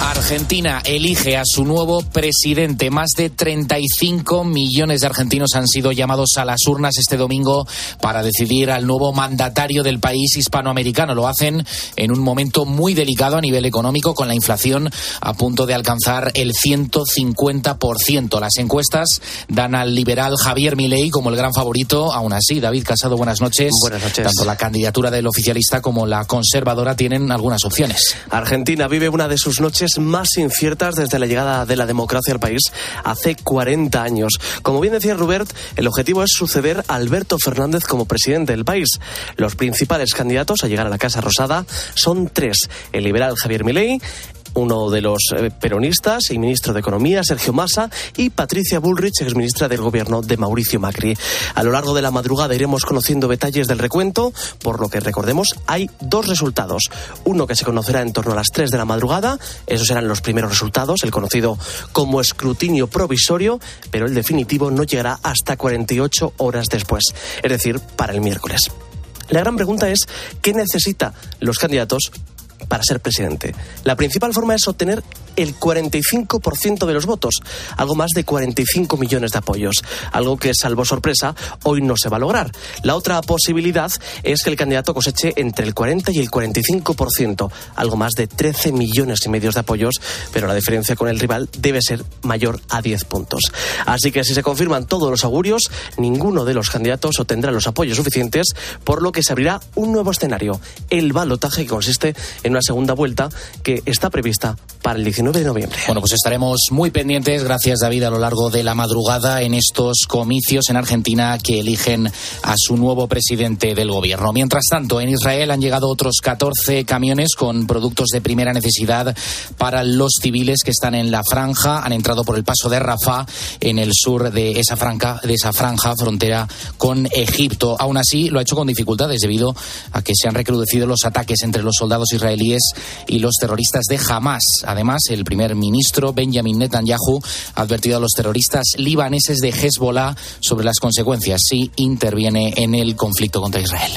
Argentina elige a su nuevo presidente. Más de 35 millones de argentinos han sido llamados a las urnas este domingo para decidir al nuevo mandatario del país hispanoamericano. Lo hacen en un momento muy delicado a nivel económico, con la inflación a punto de alcanzar el 150%. Las encuestas dan al liberal Javier Milei como el gran favorito. Aún así, David Casado, buenas noches. Buenas noches. Tanto la candidatura del oficialista como la conservadora tienen algunas opciones. Argentina vive una de sus noches más inciertas desde la llegada de la democracia al país hace 40 años. Como bien decía Rubert, el objetivo es suceder a Alberto Fernández como presidente del país. Los principales candidatos a llegar a la Casa Rosada son tres. El liberal Javier Milei, uno de los eh, peronistas y ministro de Economía, Sergio Massa, y Patricia Bullrich, exministra del gobierno de Mauricio Macri. A lo largo de la madrugada iremos conociendo detalles del recuento, por lo que recordemos, hay dos resultados. Uno que se conocerá en torno a las 3 de la madrugada, esos serán los primeros resultados, el conocido como escrutinio provisorio, pero el definitivo no llegará hasta 48 horas después, es decir, para el miércoles. La gran pregunta es, ¿qué necesitan los candidatos para ser presidente. La principal forma es obtener el 45% de los votos, algo más de 45 millones de apoyos, algo que, salvo sorpresa, hoy no se va a lograr. La otra posibilidad es que el candidato coseche entre el 40 y el 45%, algo más de 13 millones y medio de apoyos, pero la diferencia con el rival debe ser mayor a 10 puntos. Así que si se confirman todos los augurios, ninguno de los candidatos obtendrá los apoyos suficientes, por lo que se abrirá un nuevo escenario, el balotaje que consiste en una segunda vuelta que está prevista para el 19 de noviembre. Bueno, pues estaremos muy pendientes, gracias David, a lo largo de la madrugada en estos comicios en Argentina que eligen a su nuevo presidente del gobierno. Mientras tanto, en Israel han llegado otros 14 camiones con productos de primera necesidad para los civiles que están en la franja. Han entrado por el paso de Rafah en el sur de esa franja, de esa franja frontera con Egipto. Aún así, lo ha hecho con dificultades debido a que se han recrudecido los ataques entre los soldados israelíes y los terroristas de Hamas. Además, el primer ministro Benjamin Netanyahu ha advertido a los terroristas libaneses de Hezbollah sobre las consecuencias si interviene en el conflicto contra Israel.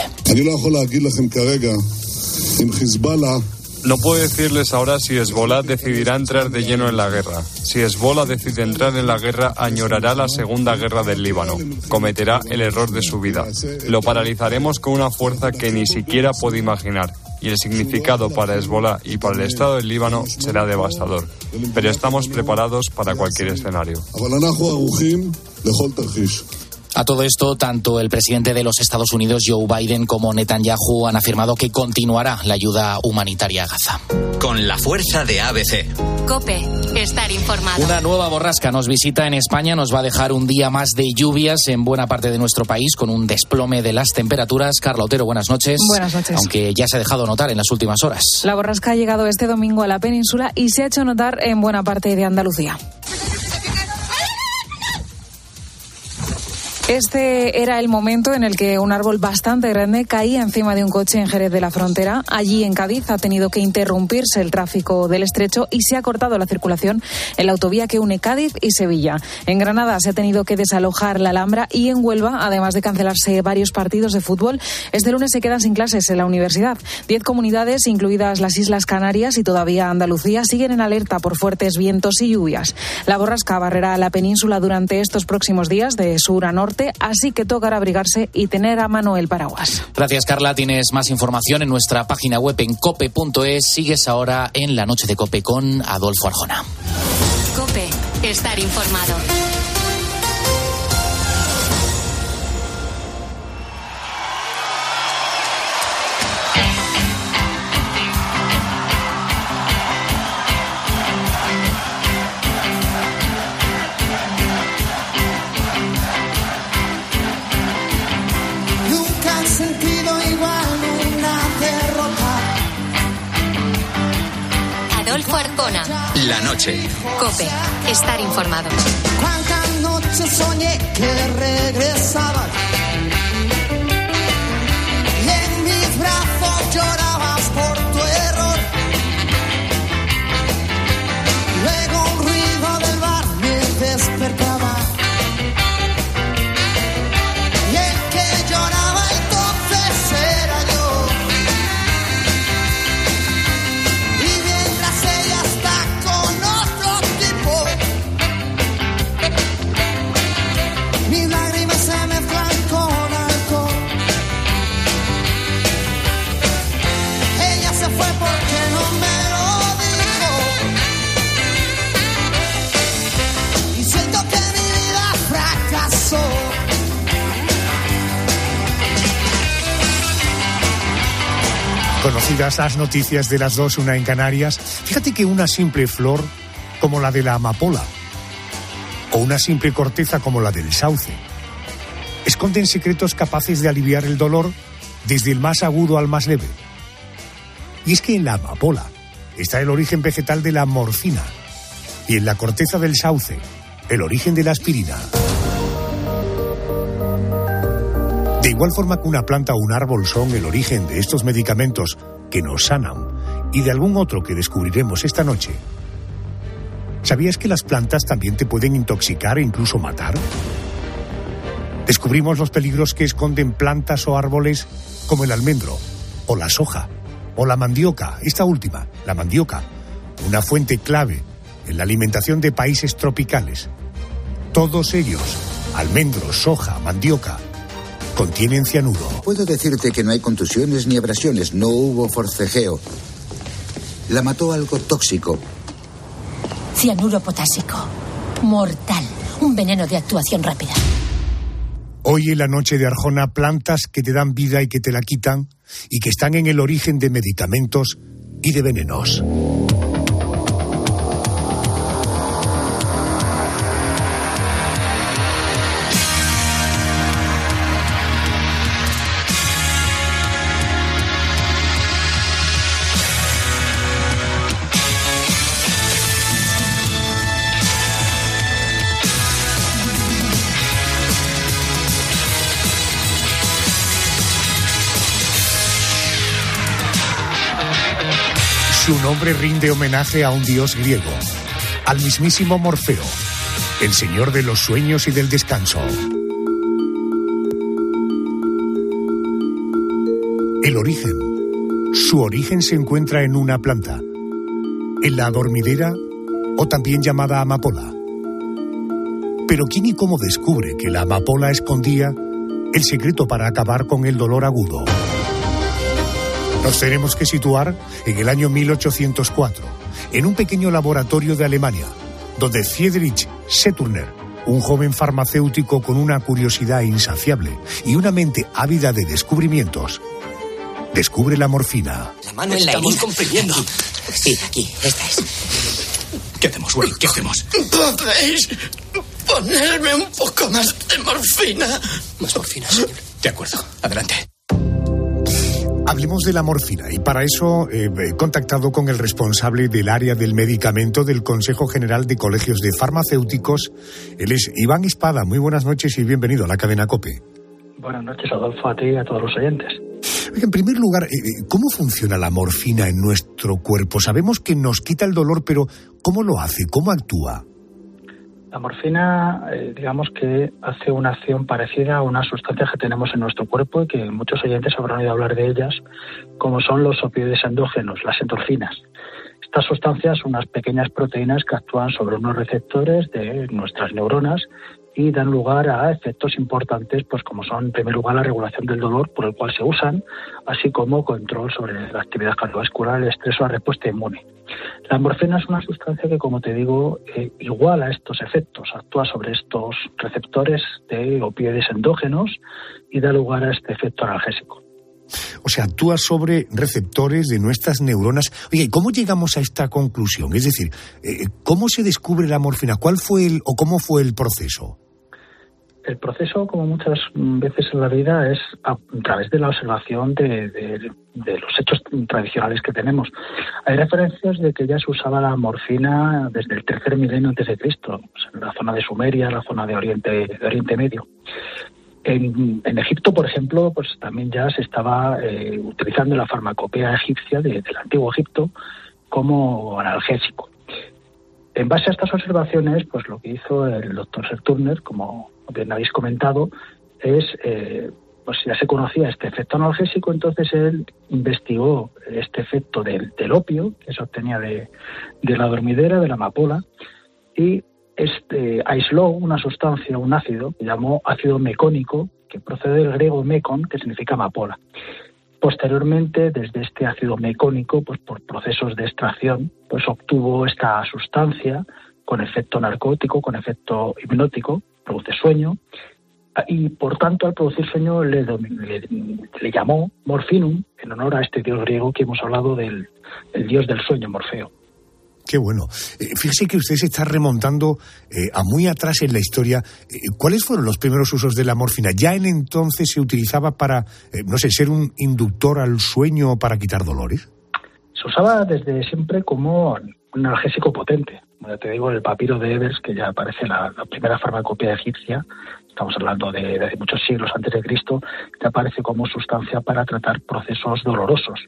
No puedo decirles ahora si Hezbollah decidirá entrar de lleno en la guerra. Si Hezbollah decide entrar en la guerra, añorará la segunda guerra del Líbano. Cometerá el error de su vida. Lo paralizaremos con una fuerza que ni siquiera puede imaginar. Y el significado para Hezbollah y para el Estado del Líbano será devastador. Pero estamos preparados para cualquier escenario. A todo esto, tanto el presidente de los Estados Unidos, Joe Biden, como Netanyahu han afirmado que continuará la ayuda humanitaria a Gaza. Con la fuerza de ABC. Cope, estar informado. Una nueva borrasca nos visita en España, nos va a dejar un día más de lluvias en buena parte de nuestro país, con un desplome de las temperaturas. Carla Otero, buenas noches. Buenas noches. Aunque ya se ha dejado notar en las últimas horas. La borrasca ha llegado este domingo a la península y se ha hecho notar en buena parte de Andalucía. Este era el momento en el que un árbol bastante grande caía encima de un coche en Jerez de la Frontera. Allí en Cádiz ha tenido que interrumpirse el tráfico del estrecho y se ha cortado la circulación en la autovía que une Cádiz y Sevilla. En Granada se ha tenido que desalojar la Alhambra y en Huelva, además de cancelarse varios partidos de fútbol, este lunes se quedan sin clases en la universidad. Diez comunidades, incluidas las Islas Canarias y todavía Andalucía, siguen en alerta por fuertes vientos y lluvias. La borrasca barrerá la península durante estos próximos días de sur a norte así que tocará abrigarse y tener a mano el paraguas. Gracias, Carla. Tienes más información en nuestra página web en cope.es. Sigues ahora en la noche de Cope con Adolfo Arjona. Cope, estar informado. La noche. Cope, estar informado. Cuántas noches soñé que regresabas. Conocidas las noticias de las dos, una en Canarias. Fíjate que una simple flor como la de la amapola o una simple corteza como la del sauce esconden secretos capaces de aliviar el dolor desde el más agudo al más leve. Y es que en la amapola está el origen vegetal de la morfina y en la corteza del sauce el origen de la aspirina. Igual forma que una planta o un árbol son el origen de estos medicamentos que nos sanan y de algún otro que descubriremos esta noche, ¿sabías que las plantas también te pueden intoxicar e incluso matar? Descubrimos los peligros que esconden plantas o árboles como el almendro, o la soja, o la mandioca, esta última, la mandioca, una fuente clave en la alimentación de países tropicales. Todos ellos, almendro, soja, mandioca, contienen cianuro. Puedo decirte que no hay contusiones ni abrasiones, no hubo forcejeo. La mató algo tóxico. Cianuro potásico. Mortal. Un veneno de actuación rápida. Hoy en la noche de Arjona, plantas que te dan vida y que te la quitan y que están en el origen de medicamentos y de venenos. Su nombre rinde homenaje a un dios griego, al mismísimo Morfeo, el señor de los sueños y del descanso. El origen. Su origen se encuentra en una planta, en la dormidera o también llamada amapola. Pero ¿quién y cómo descubre que la amapola escondía el secreto para acabar con el dolor agudo? Nos tenemos que situar en el año 1804, en un pequeño laboratorio de Alemania, donde Friedrich Seturner, un joven farmacéutico con una curiosidad insaciable y una mente ávida de descubrimientos, descubre la morfina. La mano en la Estamos herida. comprimiendo. Sí, aquí, esta es. ¿Qué hacemos, Wayne? ¿Qué hacemos? ¿Podéis ponerme un poco más de morfina? Más morfina, señor. De acuerdo. Adelante. Hablemos de la morfina y para eso eh, he contactado con el responsable del área del medicamento del Consejo General de Colegios de Farmacéuticos. Él es Iván Espada. Muy buenas noches y bienvenido a la cadena COPE. Buenas noches, Adolfo, a ti y a todos los oyentes. En primer lugar, eh, eh, ¿cómo funciona la morfina en nuestro cuerpo? Sabemos que nos quita el dolor, pero ¿cómo lo hace? ¿Cómo actúa? La morfina, eh, digamos que hace una acción parecida a unas sustancias que tenemos en nuestro cuerpo y que muchos oyentes habrán oído hablar de ellas, como son los opioides endógenos, las endorfinas. Estas sustancias son unas pequeñas proteínas que actúan sobre unos receptores de nuestras neuronas y dan lugar a efectos importantes, pues como son en primer lugar la regulación del dolor por el cual se usan, así como control sobre la actividad cardiovascular, el estrés o la respuesta inmune. La morfina es una sustancia que, como te digo, eh, iguala estos efectos, actúa sobre estos receptores de opioides endógenos y da lugar a este efecto analgésico. O sea, actúa sobre receptores de nuestras neuronas. Oye, ¿y ¿cómo llegamos a esta conclusión? Es decir, eh, ¿cómo se descubre la morfina? ¿Cuál fue el o cómo fue el proceso? El proceso, como muchas veces en la vida, es a, través de la observación de, los hechos tradicionales que tenemos. Hay referencias de que ya se usaba la morfina desde el tercer milenio antes de Cristo, en la zona de Sumeria, la zona de Oriente, de Oriente Medio. En, Egipto, por ejemplo, pues también ya se estaba eh, utilizando la farmacopea egipcia de, del antiguo Egipto como analgésico. En base a estas observaciones, pues lo que hizo el doctor Turner, como bien habéis comentado, es, eh, pues ya se conocía este efecto analgésico, entonces él investigó este efecto del, del opio, que se obtenía de, de, la dormidera, de la amapola, y este, aisló una sustancia, un ácido, que llamó ácido mecónico, que procede del griego mecon, que significa amapola. Posteriormente, desde este ácido mecónico, pues por procesos de extracción, pues obtuvo esta sustancia con efecto narcótico, con efecto hipnótico, produce sueño, y por tanto al producir sueño le, le, llamó morfinum, en en honor a este dios griego que hemos hablado del el dios del sueño, Morfeo. Qué bueno. Eh, fíjese que usted se está remontando eh, a muy atrás en la historia. Eh, ¿Cuáles fueron los primeros usos de la morfina? ¿Ya en entonces se utilizaba para, no sé, ser un inductor al sueño o para quitar dolores? Se usaba desde siempre como un analgésico potente. Como te digo, el papiro de Evers, que ya aparece la, la primera farmacopea egipcia, estamos hablando de, de, muchos siglos antes de Cristo, que aparece como sustancia para tratar procesos dolorosos.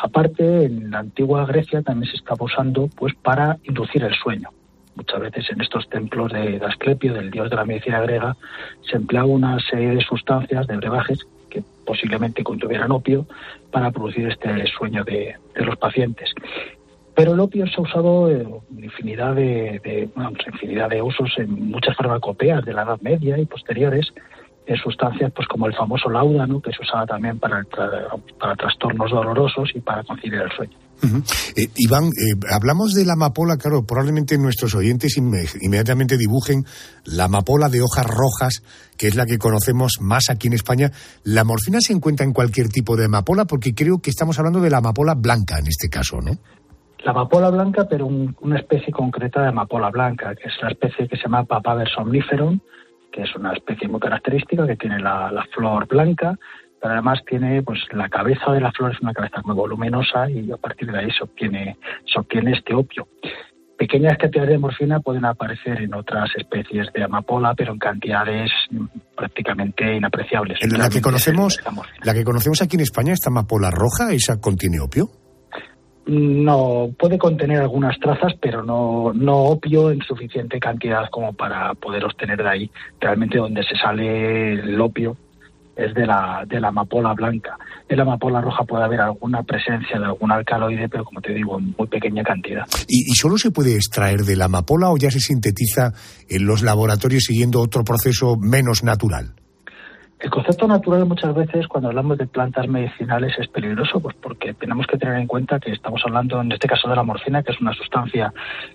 Aparte, en la antigua Grecia también se estaba usando pues para inducir el sueño. Muchas veces en estos templos de, Asclepio, del dios de la medicina griega, se empleaba una serie de sustancias, de brebajes, que posiblemente contuvieran opio, para producir este sueño de, los pacientes. Pero el opio se ha usado en infinidad de, de infinidad de usos en muchas farmacopeas de la Edad Media y posteriores, sustancias pues como el famoso laudano, que se usaba también para, para trastornos dolorosos y para conciliar el sueño. Uh -huh. eh, Iván, eh, hablamos de la amapola, claro, probablemente nuestros oyentes inmediatamente dibujen la amapola de hojas rojas, que es la que conocemos más aquí en España. ¿La morfina se encuentra en cualquier tipo de amapola? Porque creo que estamos hablando de la amapola blanca en este caso, ¿no? La amapola blanca, pero un, una especie concreta de amapola blanca, que es la especie que se llama Papaver somniferum, que es una especie muy característica, que tiene la, la, flor blanca, pero además tiene, pues la cabeza de la flor es una cabeza muy voluminosa y a partir de ahí se obtiene, se obtiene este opio. Pequeñas cantidades de morfina pueden aparecer en otras especies de amapola, pero en cantidades prácticamente inapreciables. ¿En la que conocemos, la que conocemos aquí en España, esta amapola roja, esa contiene opio? No, puede contener algunas trazas, pero no, no opio en suficiente cantidad como para poder obtener de ahí. Realmente donde se sale el opio es de la, de la amapola blanca. En la amapola roja puede haber alguna presencia de algún alcaloide, pero como te digo, en muy pequeña cantidad. ¿Y, ¿Y, solo se puede extraer de la amapola o ya se sintetiza en los laboratorios siguiendo otro proceso menos natural? El concepto natural muchas veces cuando hablamos de plantas medicinales es peligroso, pues porque tenemos que tener en cuenta que estamos hablando en este caso de la morfina, que es una sustancia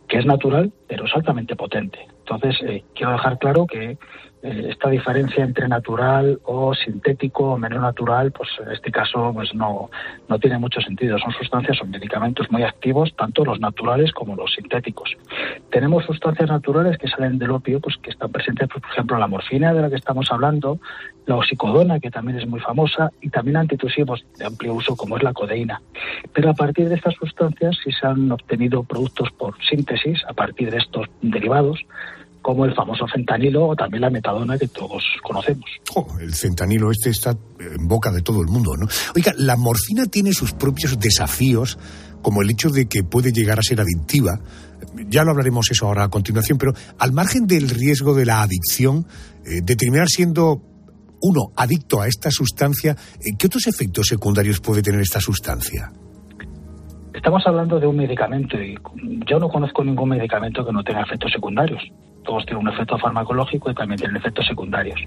que es natural, pero es altamente potente. Entonces, eh, quiero dejar claro que esta diferencia entre natural o sintético o menos natural, pues en este caso pues no, no tiene mucho sentido. Son sustancias, son medicamentos muy activos, tanto los naturales como los sintéticos. Tenemos sustancias naturales que salen del opio, pues que están presentes, por ejemplo, la morfina de la que estamos hablando, la oxicodona, que también es muy famosa, y también antitusivos de amplio uso, como es la codeína. Pero a partir de estas sustancias sí se han obtenido productos por síntesis, a partir de estos derivados, como el famoso fentanilo o también la metadona que todos conocemos. Oh, el fentanilo este está en boca de todo el mundo, ¿no? Oiga, la morfina tiene sus propios desafíos, como el hecho de que puede llegar a ser adictiva. Ya lo hablaremos eso ahora a continuación, pero al margen del riesgo de la adicción, eh, de terminar siendo uno adicto a esta sustancia, ¿qué otros efectos secundarios puede tener esta sustancia? Estamos hablando de un medicamento y yo no conozco ningún medicamento que no tenga efectos secundarios. Todos tienen un efecto farmacológico y también tienen efectos secundarios.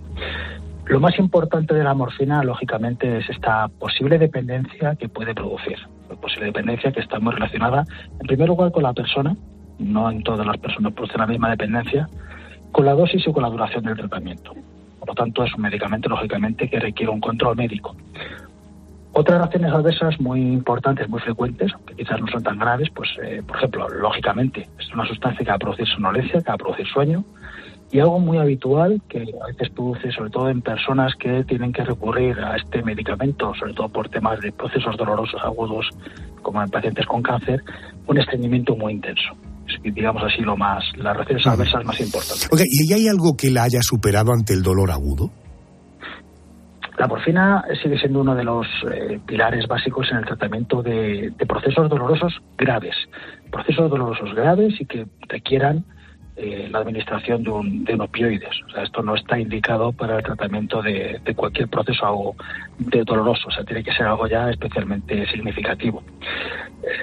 Lo más importante de la morfina, lógicamente, es esta posible dependencia que puede producir. La posible dependencia que está muy relacionada, en primer lugar, con la persona. No en todas las personas produce la misma dependencia. Con la dosis y con la duración del tratamiento. Por lo tanto, es un medicamento, lógicamente, que requiere un control médico. Otras reacciones adversas muy importantes, muy frecuentes, que quizás no son tan graves, pues, eh, por ejemplo, lógicamente, es una sustancia que va a producir sonolencia, que va a producir sueño, y algo muy habitual que a veces produce, sobre todo en personas que tienen que recurrir a este medicamento, sobre todo por temas de procesos dolorosos agudos, como en pacientes con cáncer, un estreñimiento muy intenso digamos así, lo más, las reacciones adversas más importantes. Okay, ¿Y hay algo que la haya superado ante el dolor agudo? La morfina sigue siendo uno de los eh, pilares básicos en el tratamiento de, procesos dolorosos graves. Procesos dolorosos graves y que requieran eh, la administración de un, de un, opioides. O sea, esto no está indicado para el tratamiento de, de cualquier proceso de doloroso. O sea, tiene que ser algo ya especialmente significativo.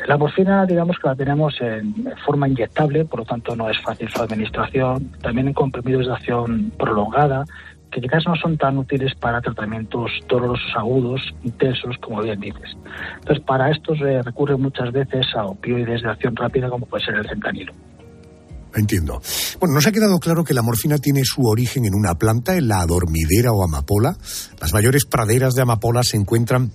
La morfina, digamos que la tenemos en forma inyectable, por lo tanto no es fácil su administración. También en comprimidos de acción prolongada, que quizás no son tan útiles para tratamientos dolorosos agudos, intensos, como bien dices. Entonces, para estos eh, recurre muchas veces a opioides de acción rápida, como puede ser el fentanilo. Entiendo. Bueno, nos ha quedado claro que la morfina tiene su origen en una planta, en la adormidera o amapola. Las mayores praderas de amapola se encuentran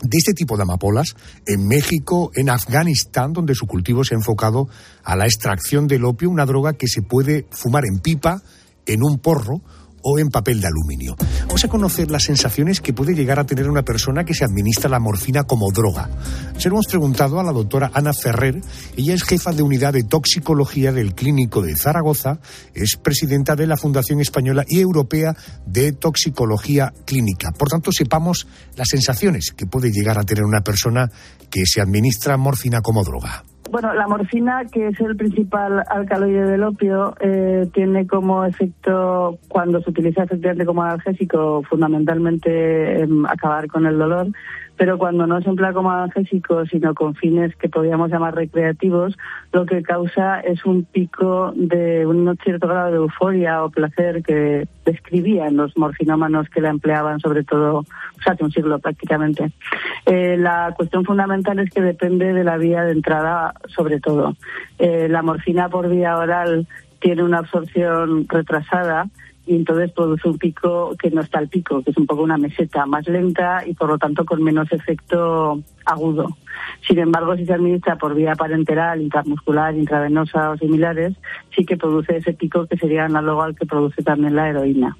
de este tipo de amapolas en México, en Afganistán, donde su cultivo se ha enfocado a la extracción del opio, una droga que se puede fumar en pipa, en un porro o en papel de aluminio. Vamos a conocer las sensaciones que puede llegar a tener una persona que se administra la morfina como droga. Se lo hemos preguntado a la doctora Ana Ferrer. Ella es jefa de unidad de toxicología del Clínico de Zaragoza, es presidenta de la Fundación Española y Europea de Toxicología Clínica. Por tanto, sepamos las sensaciones que puede llegar a tener una persona que se administra morfina como droga. Bueno, la morfina, que es el principal alcaloide del opio, eh, tiene como efecto, cuando se utiliza efectivamente como analgésico, fundamentalmente em, acabar con el dolor, pero cuando no se emplea como analgésico, sino con fines que podríamos llamar recreativos, lo que causa es un pico de un cierto grado de euforia o placer que describían los morfinómanos que la empleaban, sobre todo, o hace un siglo prácticamente. Eh, la cuestión fundamental es que depende de la vía de entrada, sobre todo. Eh, la morfina por vía oral tiene una absorción retrasada y entonces produce un pico que no está al pico, que es un poco una meseta más lenta y por lo tanto con menos efecto agudo. Sin embargo, si se administra por vía parenteral, intramuscular, intravenosa o similares, sí que produce ese pico que sería análogo al que produce también la heroína.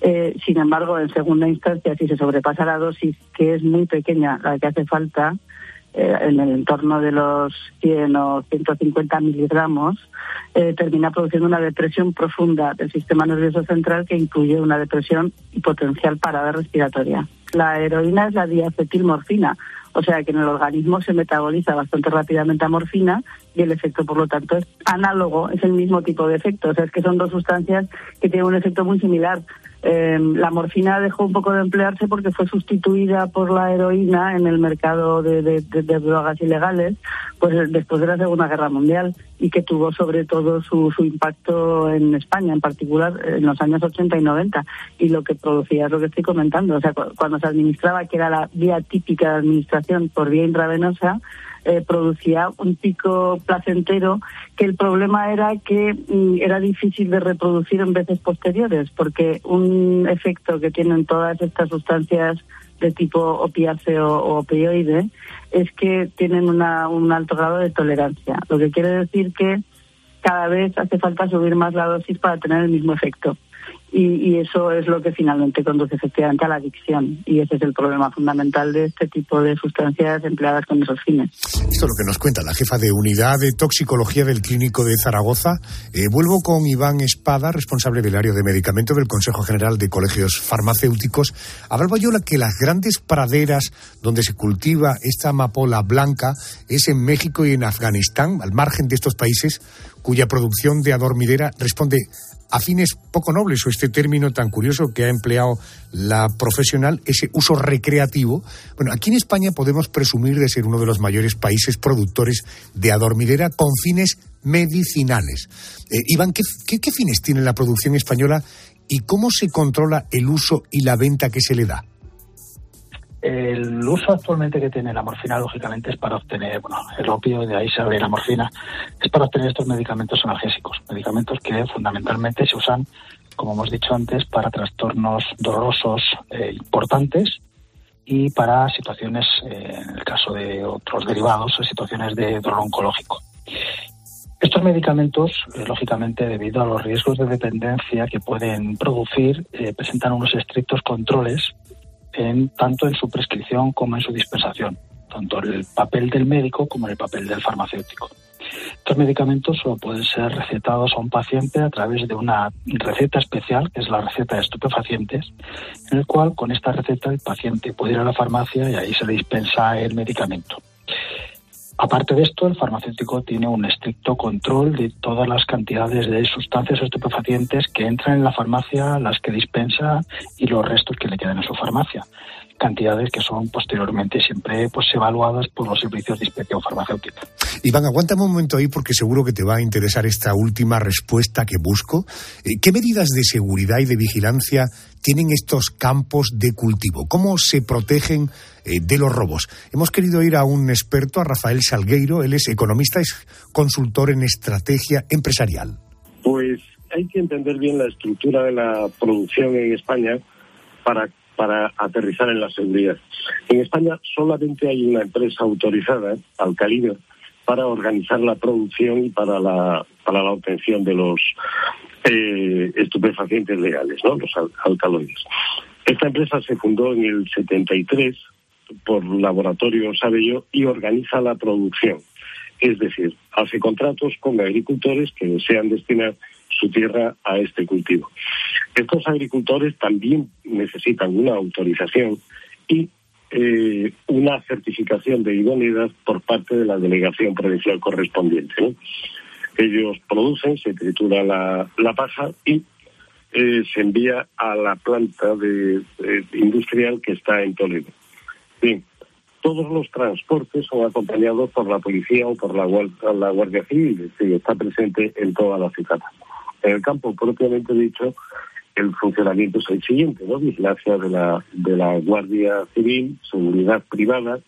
Eh, sin embargo, en segunda instancia, si se sobrepasa la dosis, que es muy pequeña la que hace falta, eh, en el entorno de los 100 o 150 miligramos, eh, termina produciendo una depresión profunda del sistema nervioso central que incluye una depresión y potencial parada respiratoria. La heroína es la diacetilmorfina, o sea que en el organismo se metaboliza bastante rápidamente a morfina y el efecto, por lo tanto, es análogo, es el mismo tipo de efecto. O sea, es que son dos sustancias que tienen un efecto muy similar. Eh, la morfina dejó un poco de emplearse porque fue sustituida por la heroína en el mercado de, drogas ilegales pues después de la Segunda Guerra Mundial y que tuvo sobre todo su impacto en España, en particular en los años 80 y 90. Y lo que producía es lo que estoy comentando. O sea, cuando se administraba, que era la vía típica de administración por vía intravenosa, eh, producía un pico placentero que el problema era que mm, era difícil de reproducir en veces posteriores porque un efecto que tienen todas estas sustancias de tipo opiáceo o opioide es que tienen una, un alto grado de tolerancia, lo que quiere decir que cada vez hace falta subir más la dosis para tener el mismo efecto. Y, eso es lo que finalmente conduce efectivamente a la adicción. Y ese es el problema fundamental de este tipo de sustancias empleadas con esos fines. Esto es lo que nos cuenta la jefa de unidad de toxicología del Clínico de Zaragoza. Eh, vuelvo con Iván Espada, responsable del área de medicamento del Consejo General de Colegios Farmacéuticos. Hablaba yo que las grandes praderas donde se cultiva esta amapola blanca es en México y en Afganistán, al margen de estos países cuya producción de adormidera responde a fines poco nobles, o este término tan curioso que ha empleado la profesional, ese uso recreativo. Bueno, aquí en España podemos presumir de ser uno de los mayores países productores de adormidera con fines medicinales. Eh, Iván, ¿qué, qué fines tiene la producción española y cómo se controla el uso y la venta que se le da? El uso actualmente que tiene la morfina, lógicamente, es para obtener, bueno, el opio, de ahí se abre la morfina, es para obtener estos medicamentos analgésicos, medicamentos que fundamentalmente se usan, como hemos dicho antes, para trastornos dolorosos eh, importantes y para situaciones, eh, en el caso de otros derivados, situaciones de dolor oncológico. Estos medicamentos, eh, lógicamente, debido a los riesgos de dependencia que pueden producir, presentan unos estrictos controles en, tanto en su prescripción como en su dispensación, tanto en el papel del médico como en el papel del farmacéutico. Estos medicamentos solo pueden ser recetados a un paciente a través de una receta especial, que es la receta de estupefacientes, en el cual con esta receta el paciente puede ir a la farmacia y ahí se le dispensa el medicamento. Aparte de esto, el farmacéutico tiene un estricto control de todas las cantidades de sustancias estupefacientes que entran en la farmacia, las que dispensa y los restos que le quedan en su farmacia. Cantidades que son posteriormente siempre pues, evaluadas por los servicios de inspección farmacéutica. Iván, aguántame un momento ahí porque seguro que te va a interesar esta última respuesta que busco. Eh, ¿Qué medidas de seguridad y de vigilancia tienen estos campos de cultivo? ¿Cómo se protegen eh, de los robos? Hemos querido ir a un experto, a Rafael Salgueiro. Él es economista, es consultor en estrategia empresarial. Pues hay que entender bien la estructura de la producción en España para para aterrizar en la seguridad. En España solamente hay una empresa autorizada, Alcalino, para organizar la producción y para la, para la obtención de los eh, estupefacientes legales, ¿no? los alcaloides. Esta empresa se fundó en el 73 por Laboratorio Sabello y organiza la producción. Es decir, hace contratos con agricultores que desean destinar su tierra a este cultivo. Estos agricultores también necesitan una autorización y eh, una certificación de idoneidad por parte de la delegación provincial correspondiente. Ellos producen, se tritura la, la paja y eh, se envía a la planta de, industrial que está en Toledo. Bien, todos los transportes son acompañados por la policía o por la, la Guardia Civil, que está presente en toda la ciudad. En el campo propiamente dicho, el funcionamiento es el siguiente, ¿no? Vigilancia de la, de la Guardia Civil, seguridad privada,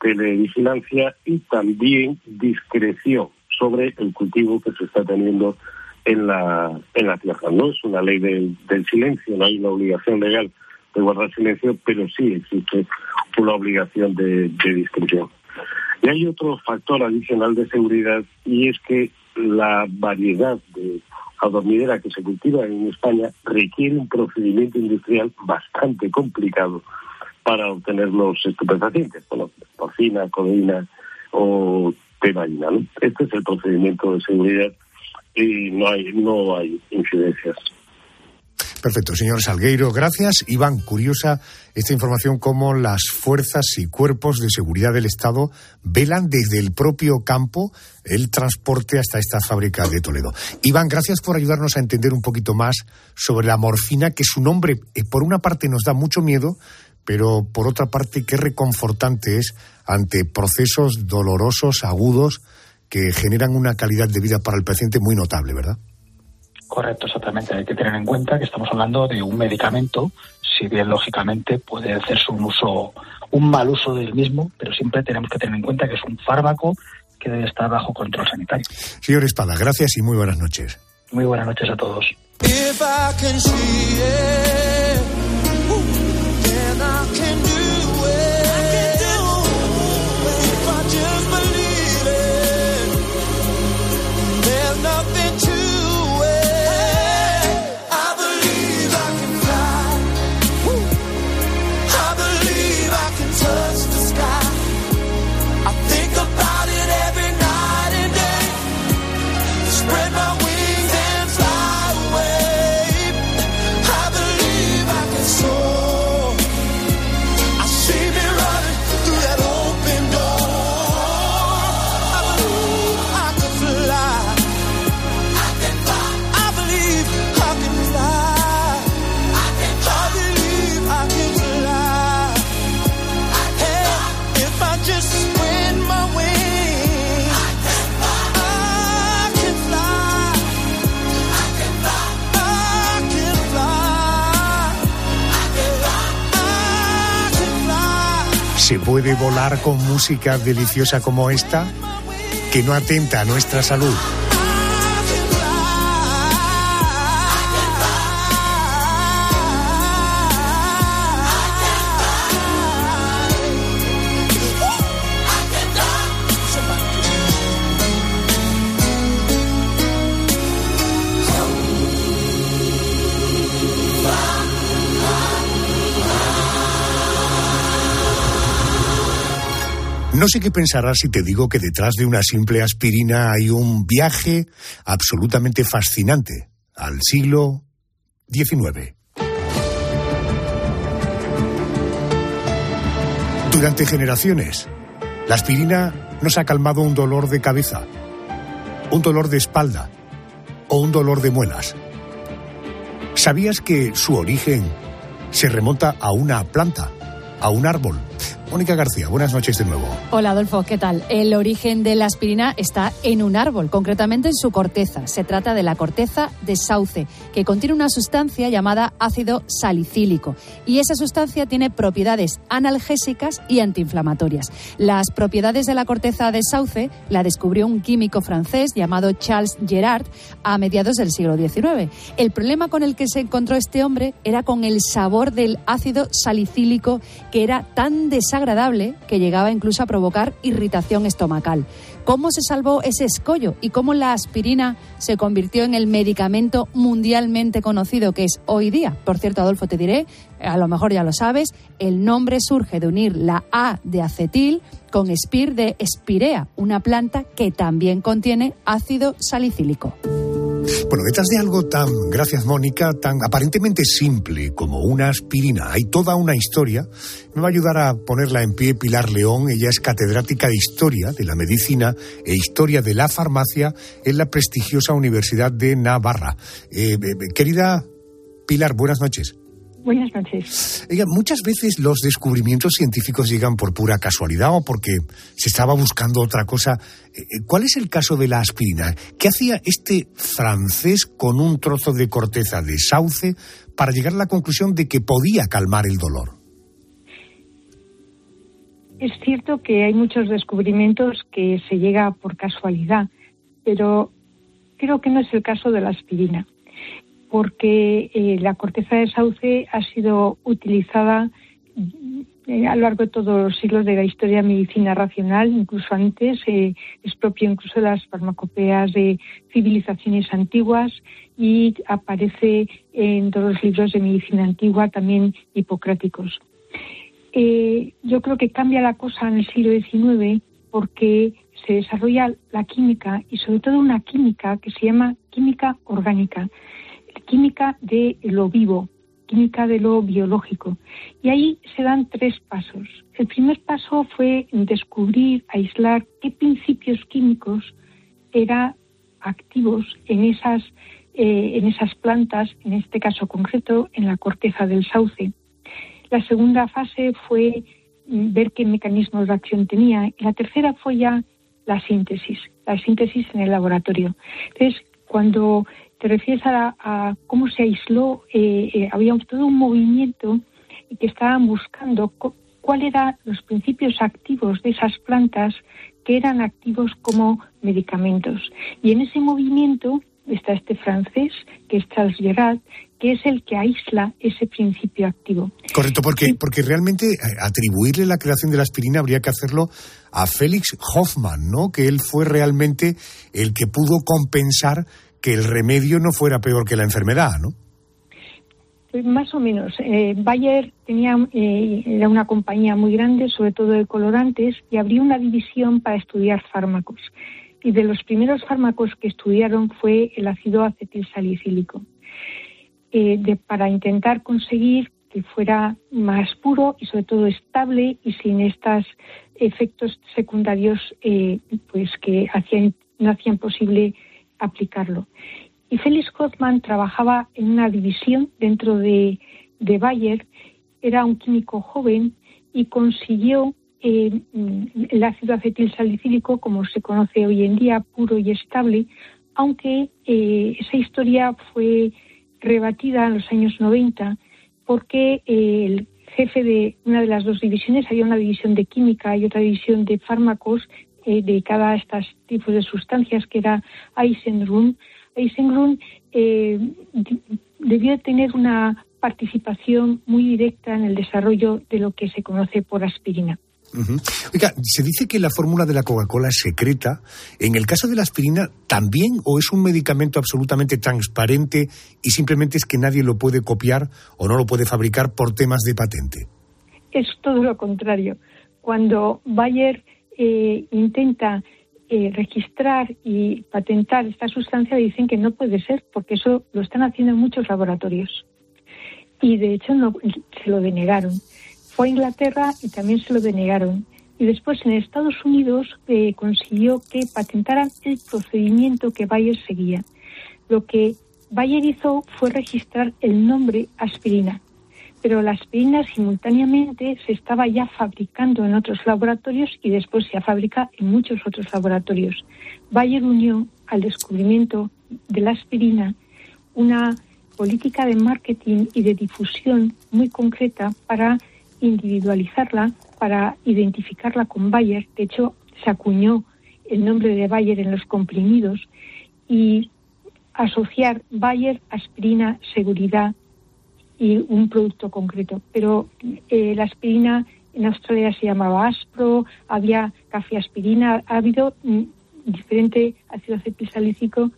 televigilancia y también discreción sobre el cultivo que se está teniendo en la, en la tierra. No es una ley del, silencio, no hay una obligación legal de guardar silencio, pero sí existe una obligación de, de. Y hay otro factor adicional de seguridad y es que la variedad de adormidera que se cultiva en España requiere un procedimiento industrial bastante complicado para obtener los estupefacientes, bueno, porcina, codeína o Este es el procedimiento de seguridad y no hay, no hay incidencias. Perfecto, señor Salgueiro, gracias. Iván, curiosa esta información cómo las fuerzas y cuerpos de seguridad del Estado velan desde el propio campo el transporte hasta esta fábrica de Toledo. Iván, gracias por ayudarnos a entender un poquito más sobre la morfina, que su nombre eh, por una parte nos da mucho miedo, pero por otra parte qué reconfortante es ante procesos dolorosos, agudos, que generan una calidad de vida para el paciente muy notable, ¿verdad? Correcto, exactamente. Hay que tener en cuenta que estamos hablando de un medicamento, si bien lógicamente puede hacerse un uso, un mal uso del mismo, pero siempre tenemos que tener en cuenta que es un fármaco que debe estar bajo control sanitario. Señor Espada, gracias y muy buenas noches. Muy buenas noches a todos. ¿Se puede volar con música deliciosa como esta que no atenta a nuestra salud? No sé qué pensarás si te digo que detrás de una simple aspirina hay un viaje absolutamente fascinante al siglo XIX. Durante generaciones, la aspirina nos ha calmado un dolor de cabeza, un dolor de espalda o un dolor de muelas. ¿Sabías que su origen se remonta a una planta, a un árbol? Mónica García, buenas noches de nuevo. Hola Adolfo, ¿qué tal? El origen de la aspirina está en un árbol, concretamente en su corteza. Se trata de la corteza de sauce, que contiene una sustancia llamada ácido salicílico. Y esa sustancia tiene propiedades analgésicas y antiinflamatorias. Las propiedades de la corteza de sauce la descubrió un químico francés llamado Charles Gerard a mediados del siglo XIX. El problema con el que se encontró este hombre era con el sabor del ácido salicílico que era tan desagradable que llegaba incluso a provocar irritación estomacal. ¿Cómo se salvó ese escollo y cómo la aspirina se convirtió en el medicamento mundialmente conocido que es hoy día? Por cierto, Adolfo, te diré, a lo mejor ya lo sabes, el nombre surge de unir la A de acetil con espir de espirea, una planta que también contiene ácido salicílico. Bueno, detrás de algo tan, gracias Mónica, tan aparentemente simple como una aspirina, hay toda una historia. Me va a ayudar a ponerla en pie Pilar León. Ella es catedrática de Historia de la Medicina e Historia de la Farmacia en la prestigiosa Universidad de Navarra. Eh, eh, querida Pilar, buenas noches. Buenas noches. muchas veces los descubrimientos científicos llegan por pura casualidad o porque se estaba buscando otra cosa. Eh, eh, ¿Cuál es el caso de la aspirina? ¿Qué hacía este francés con un trozo de corteza de sauce para llegar a la conclusión de que podía calmar el dolor? Es cierto que hay muchos descubrimientos que se llega por casualidad, pero creo que no es el caso de la aspirina porque eh, la corteza de sauce ha sido utilizada eh, a lo largo de todos los siglos de la historia de medicina racional, incluso antes, eh, es propio incluso de las farmacopeas de civilizaciones antiguas y aparece en todos los libros de medicina antigua, también hipocráticos. yo creo que cambia la cosa en el siglo XIX porque se desarrolla la química y sobre todo una química que se llama química orgánica química de lo vivo, química de lo biológico. Y ahí se dan tres pasos. El primer paso fue descubrir, aislar qué principios químicos eran activos en esas, eh, en esas plantas, en este caso concreto, en la corteza del sauce. La segunda fase fue mm, ver qué mecanismos de acción tenía. Y la tercera fue ya la síntesis, la síntesis en el laboratorio. Entonces, cuando te refieres a, cómo se aisló, eh, eh, había todo un movimiento que estaban buscando cuáles eran los principios activos de esas plantas que eran activos como medicamentos. Y en ese movimiento está este francés, que es Charles Gerard, que es el que aísla ese principio activo. Correcto, porque, porque realmente eh, atribuirle la creación de la aspirina habría que hacerlo a Félix Hoffman, ¿no? Que él fue realmente el que pudo compensar que el remedio no fuera peor que la enfermedad, ¿no? Pues más o menos. Eh, Bayer tenía, eh, era una compañía muy grande, sobre todo de colorantes, y abrió una división para estudiar fármacos. Y de los primeros fármacos que estudiaron fue el ácido acetilsalicílico, eh, para intentar conseguir que fuera más puro y sobre todo estable y sin estos efectos secundarios eh, pues que hacían, no hacían posible aplicarlo. Y Félix Hoffman trabajaba en una división dentro de, Bayer, era un químico joven y consiguió eh, el ácido acetilsalicílico, como se conoce hoy en día, puro y estable, aunque eh, esa historia fue rebatida en los años 90 porque eh, el jefe de una de las dos divisiones, había una división de química y otra división de fármacos, eh, dedicada a estos tipos de sustancias, que era Eisengrun. Eisengrun eh, debió tener una participación muy directa en el desarrollo de lo que se conoce por aspirina. Oiga, se dice que la fórmula de la Coca-Cola es secreta. En el caso de la aspirina, ¿también o es un medicamento absolutamente transparente y simplemente es que nadie lo puede copiar o no lo puede fabricar por temas de patente? Es todo lo contrario. Cuando Bayer eh, intenta eh, registrar y patentar esta sustancia, dicen que no puede ser, porque eso lo están haciendo en muchos laboratorios. Y de hecho no, se lo denegaron. Fue a Inglaterra y también se lo denegaron. Y después en Estados Unidos eh, consiguió que patentaran el procedimiento que Bayer seguía. Lo que Bayer hizo fue registrar el nombre aspirina, pero la aspirina simultáneamente se estaba ya fabricando en otros laboratorios y después se fabrica en muchos otros laboratorios. Bayer unió al descubrimiento de la aspirina una política de marketing y de difusión muy concreta para individualizarla, para identificarla con Bayer. De hecho, se acuñó el nombre de Bayer en los comprimidos y asociar Bayer, aspirina, seguridad y un producto concreto. Pero eh, la aspirina en Australia se llamaba Aspro, había café aspirina, ha habido mm, diferente ácido acetilsalicílico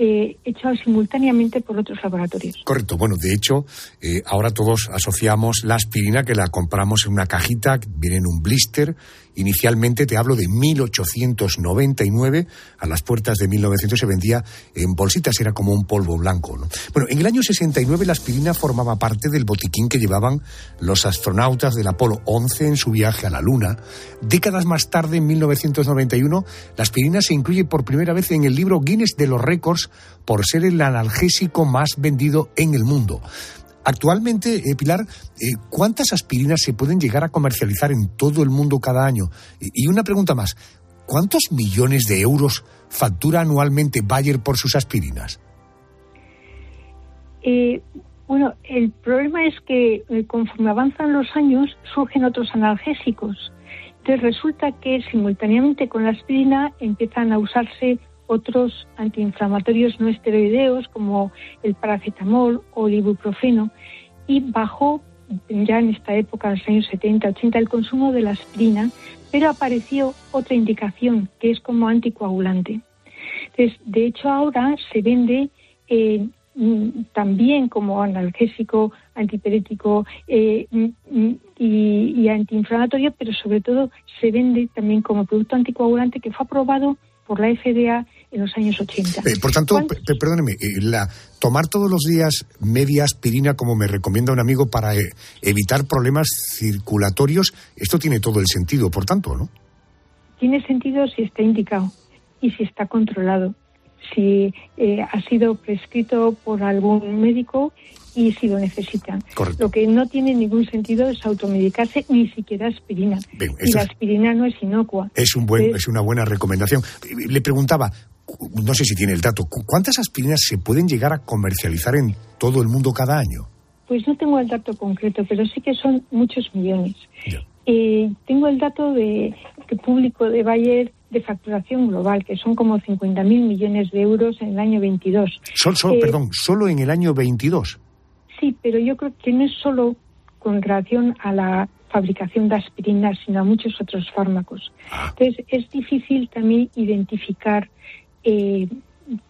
eh, hecho simultáneamente por otros laboratorios. Correcto. Bueno, de hecho, eh, ahora todos asociamos la aspirina que la compramos en una cajita, viene en un blister. Inicialmente te hablo de 1899, a las puertas de 1900 se vendía en bolsitas, era como un polvo blanco. ¿no? Bueno, en el año 69 la aspirina formaba parte del botiquín que llevaban los astronautas del Apolo 11 en su viaje a la Luna. Décadas más tarde, en 1991, la aspirina se incluye por primera vez en el libro Guinness de los récords por ser el analgésico más vendido en el mundo. Actualmente, eh, Pilar, eh, ¿cuántas aspirinas se pueden llegar a comercializar en todo el mundo cada año? Y, una pregunta más, ¿cuántos millones de euros factura anualmente Bayer por sus aspirinas? Eh, bueno, el problema es que eh, conforme avanzan los años surgen otros analgésicos. Entonces resulta que simultáneamente con la aspirina empiezan a usarse otros antiinflamatorios no esteroideos como el paracetamol o el ibuprofeno y bajó ya en esta época, en los años 70, 80, el consumo de la aspirina, pero apareció otra indicación que es como anticoagulante. Entonces, de hecho, ahora se vende eh, mm, también como analgésico, antipirético eh, mm, y, y antiinflamatorio, pero sobre todo se vende también como producto anticoagulante que fue aprobado por la FDA en los años 80. Eh, por tanto, perdóneme, eh, la, tomar todos los días media aspirina, como me recomienda un amigo, para eh, evitar problemas circulatorios, esto tiene todo el sentido, por tanto, ¿no? Tiene sentido si está indicado y si está controlado, si ha sido prescrito por algún médico y si lo necesitan. Lo que no tiene ningún sentido es automedicarse ni siquiera aspirina. y la aspirina no es inocua. Es, un buen, es una buena recomendación. Le preguntaba, no sé si tiene el dato, ¿cuántas aspirinas se pueden llegar a comercializar en todo el mundo cada año? Pues no tengo el dato concreto, pero sí que son muchos millones. Eh, tengo el dato de que público de Bayer de facturación global, que son como 50.000 millones de euros en el año 22. Sol, sol, eh, perdón, solo en el año 22. Sí, pero yo creo que no es solo con relación a la fabricación de aspirinas, sino a muchos otros fármacos. Ah. Entonces, es difícil también identificar eh,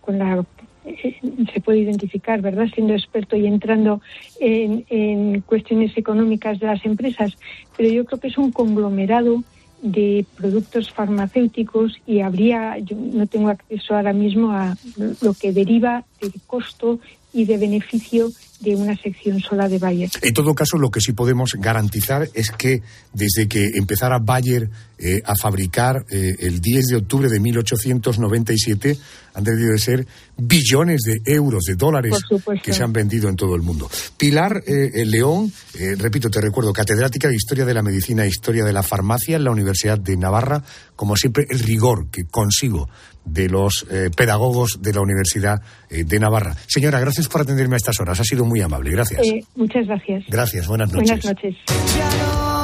con la eh, se puede identificar, ¿verdad? Siendo experto y entrando en, en, cuestiones económicas de las empresas, pero yo creo que es un conglomerado de productos farmacéuticos y habría, yo no tengo acceso ahora mismo a lo que deriva del costo y de beneficio de una sección sola de Bayer. En todo caso, lo que sí podemos garantizar es que desde que empezara Bayer eh, a fabricar eh, el 10 de octubre de 1897 han debido de ser billones de euros, de dólares que se han vendido en todo el mundo. Pilar eh, León, repito, te recuerdo, catedrática de Historia de la Medicina e Historia de la Farmacia en la Universidad de Navarra, como siempre, el rigor que consigo de los pedagogos de la Universidad de Navarra. Señora, gracias por atenderme a estas horas. Ha sido muy amable. Gracias. muchas gracias. Gracias. Buenas noches. Buenas noches.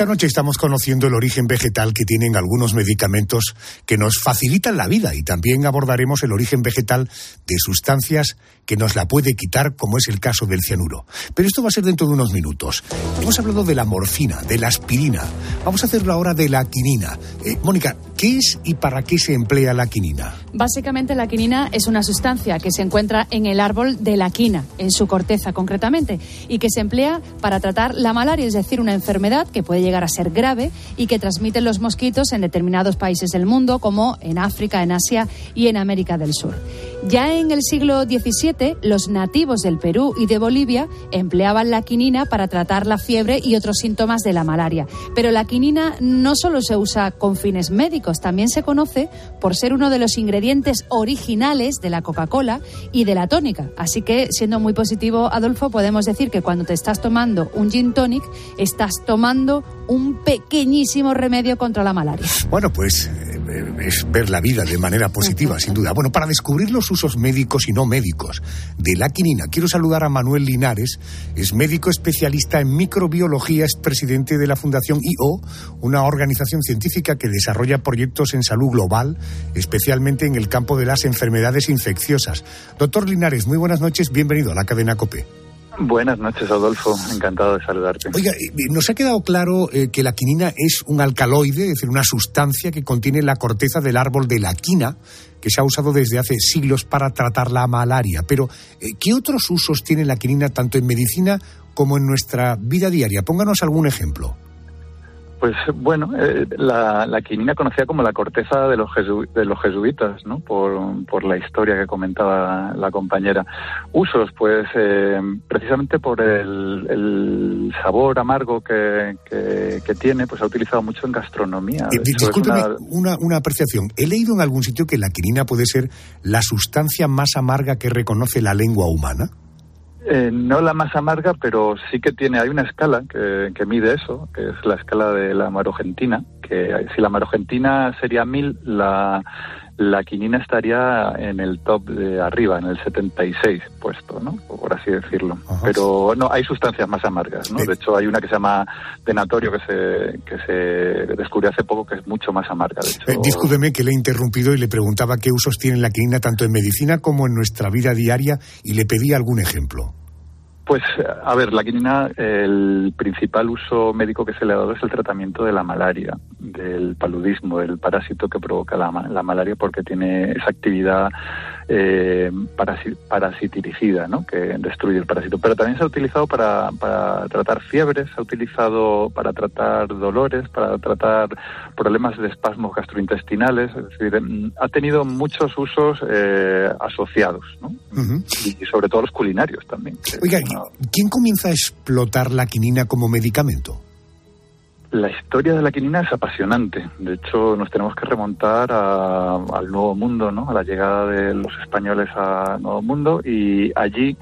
Esta noche estamos conociendo el origen vegetal que tienen algunos medicamentos que nos facilitan la vida y también abordaremos el origen vegetal de sustancias que nos la puede quitar, como es el caso del cianuro. Pero esto va a ser dentro de unos minutos. Hemos hablado de la morfina, de la aspirina. Vamos a hacerlo ahora de la quinina. Eh, Mónica, ¿qué es y para qué se emplea la quinina? Básicamente la quinina es una sustancia que se encuentra en el árbol de la quina, en su corteza concretamente, y que se emplea para tratar la malaria, es decir, una enfermedad que puede llegar a ser grave y que transmiten los mosquitos en determinados países del mundo, como en África, en Asia y en América del Sur. Ya en el siglo XVII, los nativos del Perú y de Bolivia empleaban la quinina para tratar la fiebre y otros síntomas de la malaria. Pero la quinina no solo se usa con fines médicos, también se conoce por ser uno de los ingredientes originales de la Coca-Cola y de la tónica. Así que, siendo muy positivo, Adolfo, podemos decir que cuando te estás tomando un gin tonic, estás tomando un pequeñísimo remedio contra la malaria. Bueno, pues eh, es ver la vida de manera positiva, sin duda. Bueno, para descubrir los usos médicos y no médicos de la quinina, quiero saludar a Manuel Linares, es médico especialista en microbiología, es presidente de la Fundación IO, una organización científica que desarrolla proyectos en salud global, especialmente en el campo de las enfermedades infecciosas. Doctor Linares, muy buenas noches, bienvenido a la cadena COPE. Buenas noches, Adolfo. Encantado de saludarte. Oiga, eh, nos ha quedado claro eh, que la quinina es un alcaloide, es decir, una sustancia que contiene la corteza del árbol de la quina, que se ha usado desde hace siglos para tratar la malaria. Pero, eh, ¿qué otros usos tiene la quinina tanto en medicina como en nuestra vida diaria? Pónganos algún ejemplo. Pues bueno, eh, la, la, quinina conocida como la corteza de los, jesu, de los jesuitas, ¿no? Por, por, la historia que comentaba la compañera. Usos, pues eh, precisamente por el, el, sabor amargo que, que, que, tiene, pues ha utilizado mucho en gastronomía. Eh, discúlpeme, una... Una, una apreciación. He leído en algún sitio que la quinina puede ser la sustancia más amarga que reconoce la lengua humana. Eh, no la más amarga, pero sí que tiene, hay una escala que, que, mide eso, que es la escala de la marogentina, que si la marogentina sería 1000, la, la quinina estaría en el top de arriba, en el 76 puesto, ¿no? Por así decirlo. Ajá. Pero no, hay sustancias más amargas, ¿no? De hecho, hay una que se llama denatorio que se, que se descubrió hace poco que es mucho más amarga. De hecho... eh, discúlpeme que le he interrumpido y le preguntaba qué usos tiene la quinina tanto en medicina como en nuestra vida diaria y le pedí algún ejemplo. Pues, a ver, la quinina, el principal uso médico que se le ha dado es el tratamiento de la malaria, del paludismo, del parásito que provoca la, la malaria, porque tiene esa actividad eh, parasitiricida, ¿no? que destruye el parásito. Pero también se ha utilizado para, para tratar fiebres, se ha utilizado para tratar dolores, para tratar problemas de espasmos gastrointestinales, es decir, ha tenido muchos usos eh, asociados, ¿no? Uh -huh. y, y, sobre todo los culinarios también. Oiga, ¿quién comienza a explotar la quinina como medicamento? La historia de la quinina es apasionante. De hecho, nos tenemos que remontar a, al Nuevo Mundo, ¿no? A la llegada de los españoles al Nuevo Mundo y allí,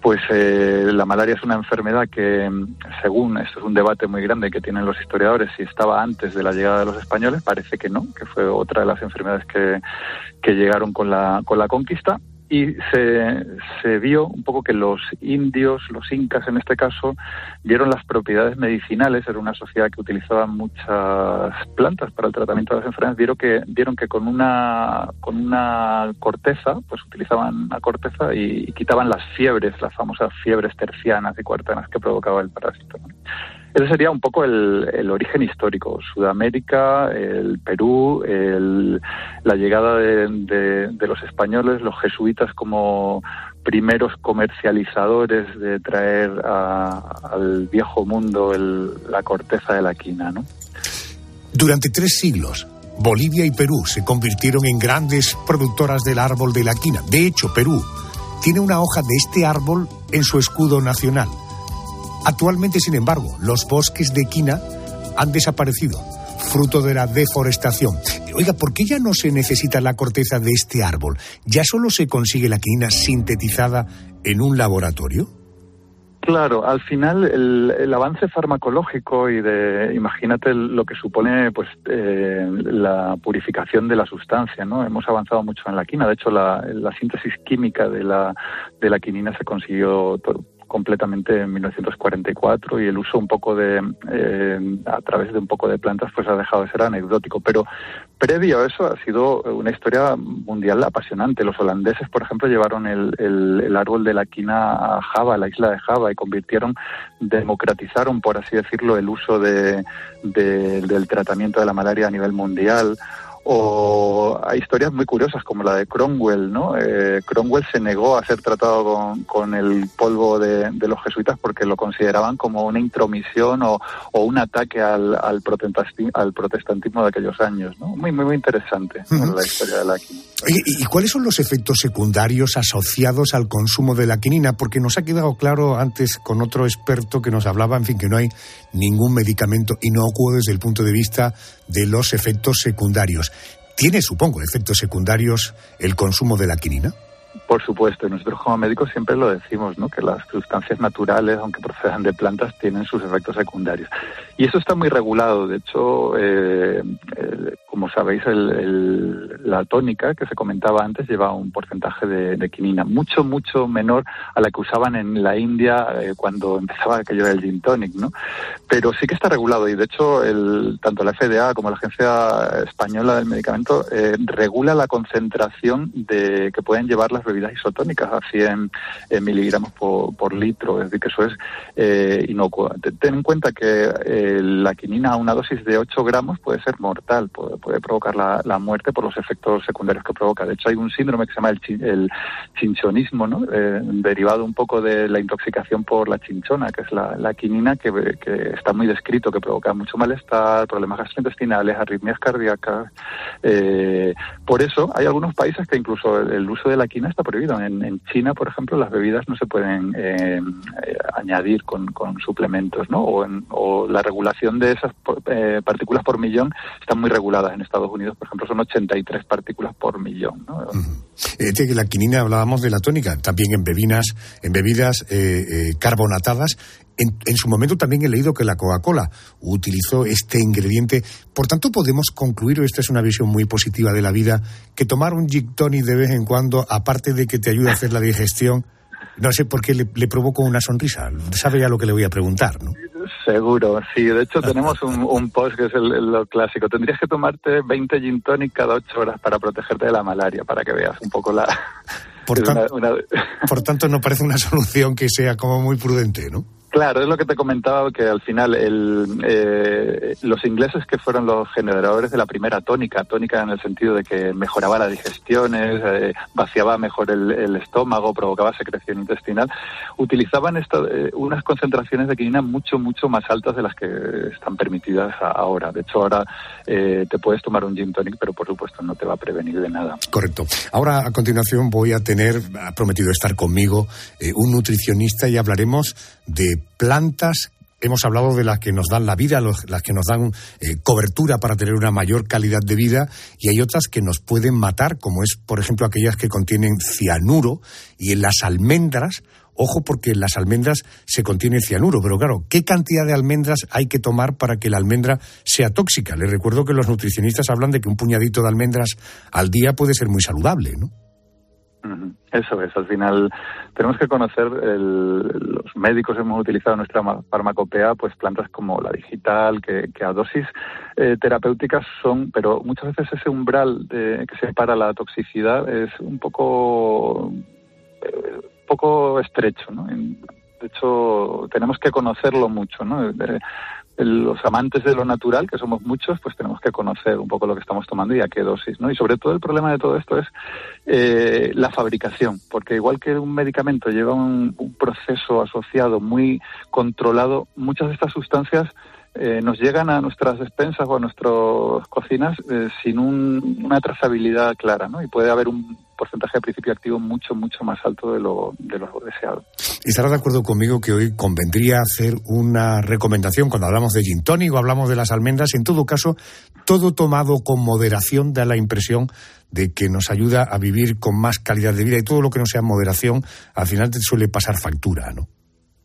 pues eh, la malaria es una enfermedad que, según esto es un debate muy grande que tienen los historiadores, si estaba antes de la llegada de los españoles, parece que no, que fue otra de las enfermedades que, que llegaron con la, con la conquista y se, se, vio un poco que los indios, los incas en este caso, vieron las propiedades medicinales, era una sociedad que utilizaba muchas plantas para el tratamiento de las enfermedades, vieron que, vieron que con una, con una corteza, pues utilizaban la corteza y, y quitaban las fiebres, las famosas fiebres tercianas y cuartanas que provocaba el parásito. Ese sería un poco el, origen histórico. Sudamérica, el Perú, el, la llegada de, los españoles, los jesuitas como primeros comercializadores de traer a, al viejo mundo el, la corteza de la quina. Durante tres siglos, Bolivia y Perú se convirtieron en grandes productoras del árbol de la quina. De hecho, Perú tiene una hoja de este árbol en su escudo nacional. Actualmente, sin embargo, los bosques de quina han desaparecido, fruto de la deforestación. Oiga, ¿por qué ya no se necesita la corteza de este árbol? ¿Ya solo se consigue la quina sintetizada en un laboratorio? Claro, al final el, el, avance farmacológico y de, imagínate lo que supone pues eh, la purificación de la sustancia, ¿no? Hemos avanzado mucho en la quina, de hecho la, la síntesis química de la, de la quinina se consiguió completamente en 1944 y el uso un poco de, eh, a través de un poco de plantas, pues ha dejado de ser anecdótico. Pero previo a eso ha sido una historia mundial apasionante. Los holandeses, por ejemplo, llevaron el, el, árbol de la quina a Java, a la isla de Java, y convirtieron, democratizaron, por así decirlo, el uso de, del tratamiento de la malaria a nivel mundial o hay historias muy curiosas como la de Cromwell, ¿no? Eh, Cromwell se negó a ser tratado con, con el polvo de, de, los jesuitas porque lo consideraban como una intromisión o, o un ataque al, al, al, protestantismo de aquellos años, ¿no? Muy, muy, muy interesante la historia de la quinina. ¿Y, ¿Y cuáles son los efectos secundarios asociados al consumo de la quinina? Porque nos ha quedado claro antes con otro experto que nos hablaba, en fin, que no hay ningún medicamento inocuo desde el punto de vista de los efectos secundarios. ¿Tiene, supongo, efectos secundarios el consumo de la quinina? Por supuesto, nosotros como médicos siempre lo decimos, ¿no? que las sustancias naturales, aunque procedan de plantas, tienen sus efectos secundarios. Y eso está muy regulado. De hecho, eh, como sabéis, la tónica que se comentaba antes lleva un porcentaje de, quinina mucho, mucho menor a la que usaban en la India eh, cuando empezaba aquello del gin tonic, ¿no? Pero sí que está regulado y, de hecho, el, tanto la FDA como la Agencia Española del Medicamento eh, regula la concentración de que pueden llevar las bebidas isotónicas a 100 eh, miligramos por, litro, es decir, que eso es eh, inocuo. Ten en cuenta que eh, la quinina a una dosis de 8 gramos puede ser mortal, puede, provocar la, muerte por los efectos secundarios que provoca. De hecho, hay un síndrome que se llama el, chinchonismo, ¿no? derivado un poco de la intoxicación por la chinchona, que es la, quinina, que, está muy descrito, que provoca mucho malestar, problemas gastrointestinales, arritmias cardíacas. por eso, hay algunos países que incluso el, uso de la quinina está prohibido. En, China, por ejemplo, las bebidas no se pueden eh, eh, añadir con, suplementos, ¿no? O, la regulación de esas eh, partículas por millón están muy reguladas. En Estados Unidos, por ejemplo, son 83 partículas por millón, ¿no? la quinina hablábamos de la tónica, también en bebidas, en bebidas carbonatadas en, su momento también he leído que la Coca-Cola utilizó este ingrediente. Por tanto, podemos concluir, esta es una visión muy positiva de la vida, que tomar un gin tonic de vez en cuando, aparte de que te ayude a hacer la digestión, no sé por qué le, provoco una sonrisa. Sabe ya lo que le voy a preguntar, ¿no? Seguro, sí. De hecho, tenemos un, post que es el, lo clásico. Tendrías que tomarte 20 gin tonic cada 8 horas para protegerte de la malaria, para que veas un poco la... Por, por tanto, no parece una solución que sea como muy prudente, ¿no? Claro, es lo que te comentaba, que al final el, eh, los ingleses que fueron los generadores de la primera tónica, tónica en el sentido de que mejoraba las digestiones, eh, vaciaba mejor el, estómago, provocaba secreción intestinal, utilizaban eh, unas concentraciones de quinina mucho, mucho más altas de las que están permitidas ahora. De hecho, ahora te puedes tomar un gin tonic, pero por supuesto no te va a prevenir de nada. Correcto. Ahora, a continuación, voy a tener, ha prometido estar conmigo, un nutricionista y hablaremos de plantas hemos hablado de las que nos dan la vida, las que nos dan eh, cobertura para tener una mayor calidad de vida, y hay otras que nos pueden matar, como es, por ejemplo, aquellas que contienen cianuro, y en las almendras, ojo porque en las almendras se contiene cianuro, pero claro, ¿qué cantidad de almendras hay que tomar para que la almendra sea tóxica? Les recuerdo que los nutricionistas hablan de que un puñadito de almendras al día puede ser muy saludable, ¿no? Eso es, al final tenemos que conocer, los médicos hemos utilizado nuestra farmacopea pues plantas como la digital, que, a dosis eh, terapéuticas son, pero muchas veces ese umbral de, que separa la toxicidad es un poco, eh, poco estrecho, ¿no? De hecho, tenemos que conocerlo mucho, ¿no? Los amantes de lo natural, que somos muchos, pues tenemos que conocer un poco lo que estamos tomando y a qué dosis, ¿no? Y sobre todo el problema de todo esto es eh, la fabricación, porque igual que un medicamento lleva un, proceso asociado muy controlado, muchas de estas sustancias eh, nos llegan a nuestras despensas o a nuestras cocinas eh, sin una trazabilidad clara, ¿no? Y puede haber un porcentaje de principio activo mucho, mucho más alto de lo, de lo deseado. ¿Y estará de acuerdo conmigo que hoy convendría hacer una recomendación cuando hablamos de gin tonic hablamos de las almendras? En todo caso, todo tomado con moderación da la impresión de que nos ayuda a vivir con más calidad de vida y todo lo que no sea moderación al final te suele pasar factura, ¿no?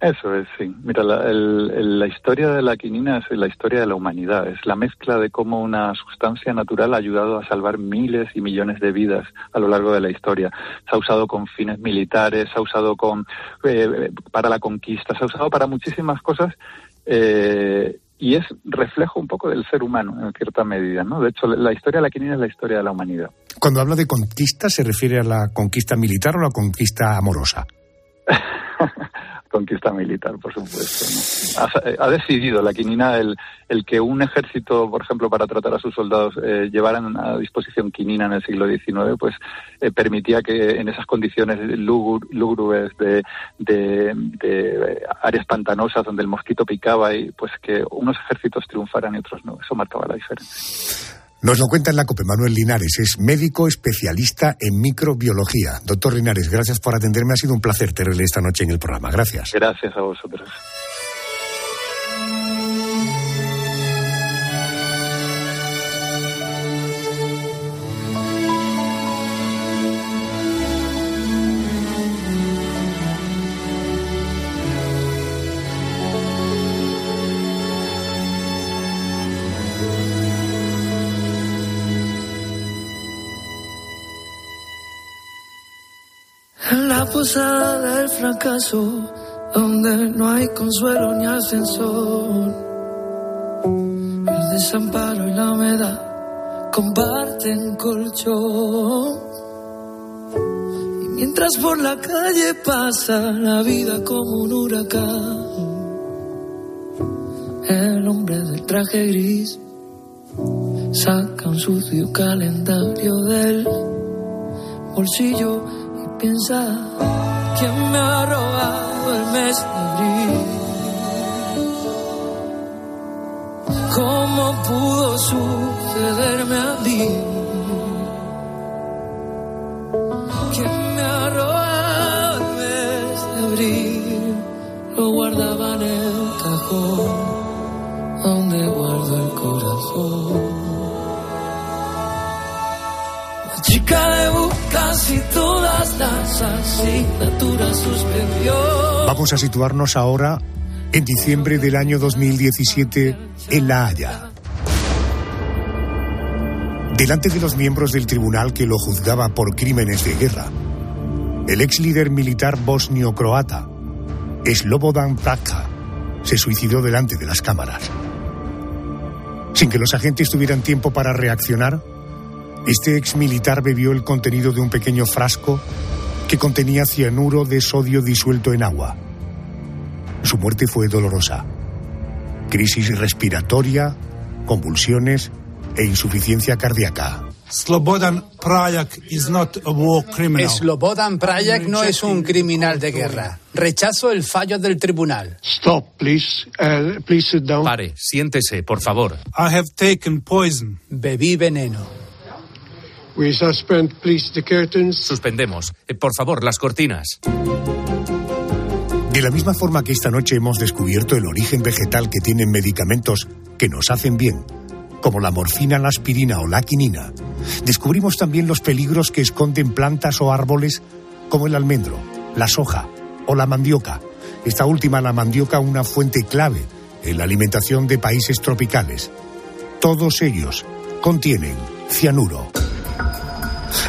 Eso es, sí. Mira, la, el, la, historia de la quinina es la historia de la humanidad. Es la mezcla de cómo una sustancia natural ha ayudado a salvar miles y millones de vidas a lo largo de la historia. Se ha usado con fines militares, se ha usado con, eh, para la conquista, se ha usado para muchísimas cosas. Eh, y es reflejo un poco del ser humano en cierta medida, ¿no? De hecho, la historia de la quinina es la historia de la humanidad. Cuando habla de conquista, ¿se refiere a la conquista militar o a la conquista amorosa? conquista militar, por supuesto. Ha, decidido la quinina el, el, que un ejército, por ejemplo, para tratar a sus soldados, eh, llevaran a disposición quinina en el siglo XIX, pues eh, permitía que en esas condiciones lúgubres de, de, de, áreas pantanosas donde el mosquito picaba y pues que unos ejércitos triunfaran y otros no. Eso marcaba la diferencia. Nos lo cuenta en la COPE Manuel Linares, es médico especialista en microbiología. Doctor Linares, gracias por atenderme. Ha sido un placer tenerle esta noche en el programa. Gracias. Gracias a vosotros. Del fracaso, donde no hay consuelo ni ascensor. El desamparo y la humedad comparten colchón. Y mientras por la calle pasa la vida como un huracán, el hombre del traje gris saca un sucio calendario del bolsillo piensa quién me ha robado el mes de abril. ¿Cómo pudo sucederme a mí? ¿Quién me ha robado el mes de abril? Lo guardaba en el cajón donde guardo el corazón. La chica de casi todas las asignaturas suspendió. Vamos a situarnos ahora en diciembre del año 2017 en La Haya. Delante de los miembros del tribunal que lo juzgaba por crímenes de guerra, el ex líder militar bosnio-croata, Slobodan Praja, se suicidó delante de las cámaras. Sin que los agentes tuvieran tiempo para reaccionar, este ex militar bebió el contenido de un pequeño frasco que contenía cianuro de sodio disuelto en agua. Su muerte fue dolorosa. Crisis respiratoria, convulsiones e insuficiencia cardíaca. Slobodan Prajak Slobodan Prajak no es un criminal de guerra. Rechazo el fallo del tribunal. Stop, please. Uh, please sit down. Pare, siéntese, por favor. I have taken poison. Bebí veneno. Suspendemos. Eh, por favor, las cortinas. De la misma forma que esta noche hemos descubierto el origen vegetal que tienen medicamentos que nos hacen bien, como la morfina, la aspirina o la quinina, descubrimos también los peligros que esconden plantas o árboles como el almendro, la soja o la mandioca. Esta última, la mandioca, una fuente clave en la alimentación de países tropicales. Todos ellos contienen cianuro.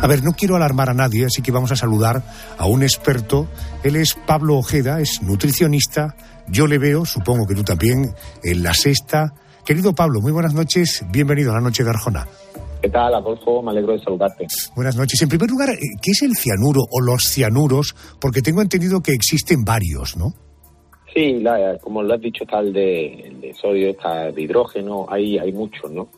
A ver, no quiero alarmar a nadie, así que vamos a saludar a un experto. Él es Pablo Ojeda, es nutricionista. Yo le veo, supongo que tú también, en la sexta. Querido Pablo, muy buenas noches. Bienvenido a la noche de Arjona. ¿Qué tal, Adolfo? Me alegro de saludarte. Buenas noches. En primer lugar, ¿qué es el cianuro o los cianuros? Porque tengo entendido que existen varios, ¿no? Sí, como lo has dicho, está el de, sodio, está de hidrógeno, hay, hay muchos, ¿no?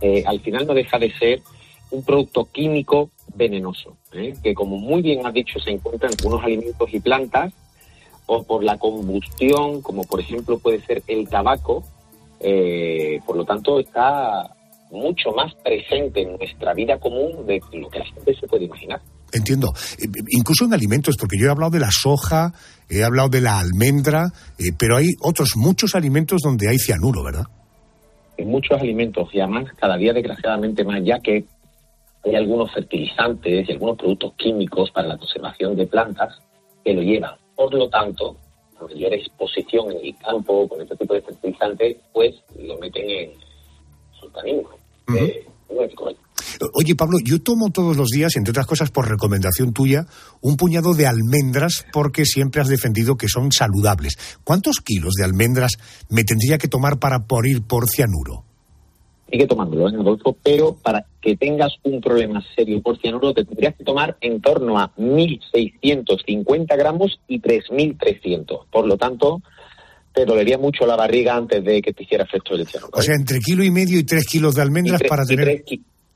Eh, al final no deja de ser un producto químico venenoso, ¿eh? que como muy bien has dicho se encuentra en algunos alimentos y plantas o por la combustión, como por ejemplo puede ser el tabaco, eh, por lo tanto está mucho más presente en nuestra vida común de lo que la gente se puede imaginar. Entiendo. Eh, incluso en alimentos, porque yo he hablado de la soja, he hablado de la almendra, pero hay otros muchos alimentos donde hay cianuro, ¿verdad? En muchos alimentos y además cada día desgraciadamente más, ya que hay algunos fertilizantes y algunos productos químicos para la conservación de plantas que lo llevan. Por lo tanto, mayor exposición en el campo con este tipo de fertilizantes, pues lo meten en su organismo. Eh, no es correcto. Oye, Pablo, yo tomo todos los días, entre otras cosas por recomendación tuya, un puñado de almendras porque siempre has defendido que son saludables. ¿Cuántos kilos de almendras me tendría que tomar para morir por cianuro? Sigue tomándolo, ¿eh, Adolfo, pero para que tengas un problema serio por cianuro te tendrías que tomar en torno a 1.650 gramos y 3.300. Por lo tanto, te dolería mucho la barriga antes de que te hiciera efecto el cianuro. O sea, entre kilo y medio y tres kilos de almendras Y tres- para y tener... tres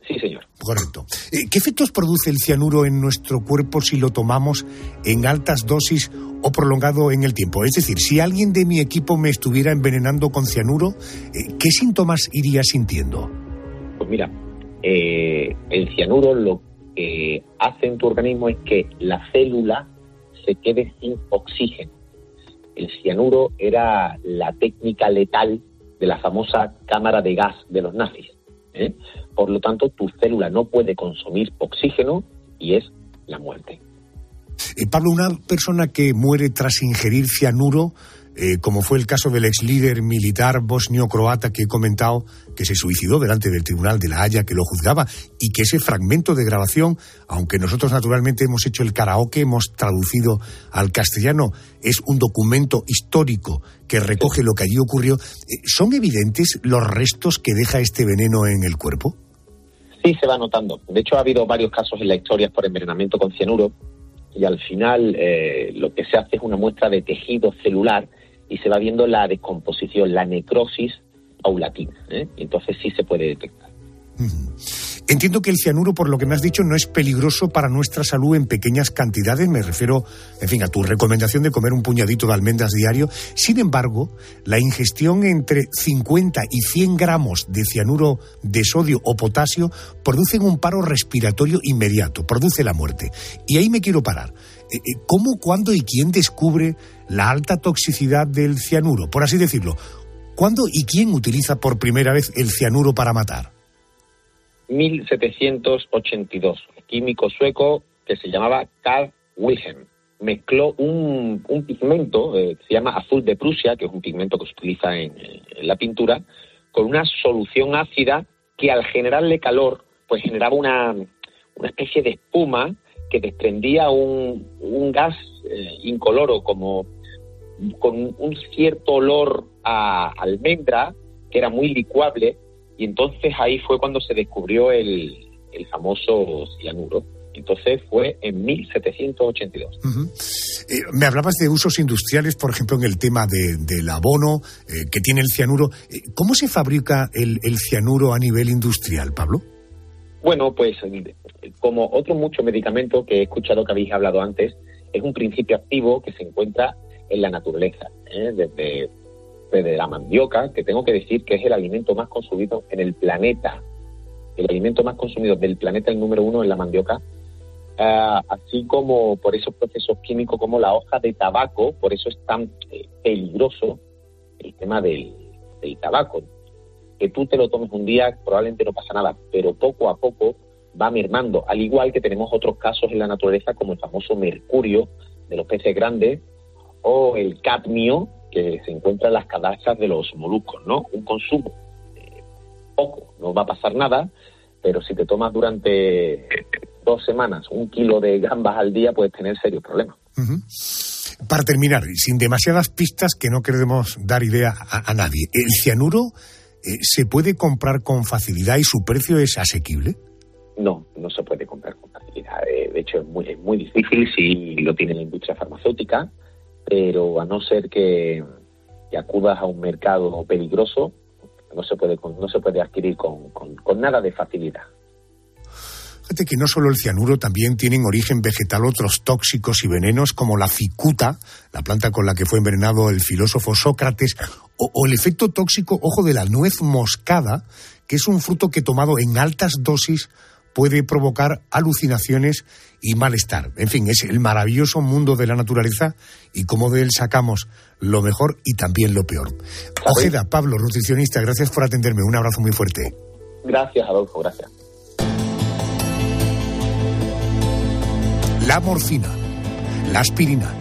Sí, señor. Correcto. Eh, ¿Qué efectos produce el cianuro en nuestro cuerpo si lo tomamos en altas dosis o prolongado en el tiempo? Es decir, si alguien de mi equipo me estuviera envenenando con cianuro, eh, ¿qué síntomas iría sintiendo? Pues mira, eh, el cianuro lo que hace en tu organismo es que la célula se quede sin oxígeno. El cianuro era la técnica letal de la famosa cámara de gas de los nazis. ¿Eh? Por lo tanto, tu célula no puede consumir oxígeno y es la muerte. Eh, Pablo, una persona que muere tras ingerir cianuro, eh, como fue el caso del ex líder militar bosnio-croata que he comentado, que se suicidó delante del Tribunal de la Haya que lo juzgaba, y que ese fragmento de grabación, aunque nosotros naturalmente hemos hecho el karaoke, hemos traducido al castellano, es un documento histórico que recoge lo que allí ocurrió, eh, ¿son evidentes los restos que deja este veneno en el cuerpo? Sí se va notando. De hecho, ha habido varios casos en la historia por envenenamiento con cianuro y al final eh, lo que se hace es una muestra de tejido celular y se va viendo la descomposición, la necrosis paulatina. ¿eh? Entonces sí se puede detectar. Entiendo que el cianuro, por lo que me has dicho, no es peligroso para nuestra salud en pequeñas cantidades. Me refiero, en fin, a tu recomendación de comer un puñadito de almendras diario. Sin embargo, la ingestión entre 50 y 100 gramos de cianuro de sodio o potasio producen un paro respiratorio inmediato, produce la muerte. Y ahí me quiero parar. Eh, eh, ¿Cómo, cuándo y quién descubre la alta toxicidad del cianuro? Por así decirlo, ¿cuándo y quién utiliza por primera vez el cianuro para matar? 1782, químico sueco que se llamaba Carl Wilhelm. Mezcló un, un pigmento eh, se llama azul de Prusia, que es un pigmento que se utiliza en, en la pintura, con una solución ácida que al generarle calor, pues generaba una, una especie de espuma que desprendía un, un gas eh, incoloro como con un cierto olor a almendra que era muy licuable y entonces ahí fue cuando se descubrió el, el famoso cianuro. Entonces fue en 1782. Ujú. Eh, me hablabas de usos industriales, por ejemplo, en el tema de- del abono eh, que tiene el cianuro. Eh, ¿Cómo se fabrica el, el cianuro a nivel industrial, Pablo? Bueno, pues como otros muchos medicamentos que he escuchado que habéis hablado antes, es un principio activo que se encuentra en la naturaleza, ¿eh? desde, desde la mandioca, que tengo que decir que es el alimento más consumido en el planeta. El alimento más consumido del planeta, el número uno, es la mandioca. Ah, así como por esos procesos químicos como la hoja de tabaco, por eso es tan eh, peligroso el tema del, del tabaco. Que tú te lo tomes un día probablemente no pasa nada, pero poco a poco va mermando, al igual que tenemos otros casos en la naturaleza como el famoso mercurio de los peces grandes o el cadmio que se encuentra en las cadastras de los moluscos, ¿no? Un consumo eh, poco, no va a pasar nada, pero si te tomas durante dos semanas un kilo de gambas al día puedes tener serios problemas. Para terminar, sin demasiadas pistas que no queremos dar idea a, a nadie, ¿el cianuro eh, se puede comprar con facilidad y su precio es asequible? No, no se puede comprar con facilidad. Eh, De hecho, es muy, es muy difícil si lo tiene la industria farmacéutica, pero a no ser que, que acudas a un mercado peligroso, no se puede, no se puede adquirir con nada de facilidad. Fíjate que no solo el cianuro, también tienen origen vegetal otros tóxicos y venenos como la cicuta, la planta con la que fue envenenado el filósofo Sócrates, o, o el efecto tóxico, ojo, de la nuez moscada, que es un fruto que tomado en altas dosis puede provocar alucinaciones y malestar. En fin, es el maravilloso mundo de la naturaleza y cómo de él sacamos lo mejor y también lo peor. Ojeda, Pablo, nutricionista, gracias por atenderme. Un abrazo muy fuerte. Gracias, Adolfo, gracias. la morfina, la aspirina,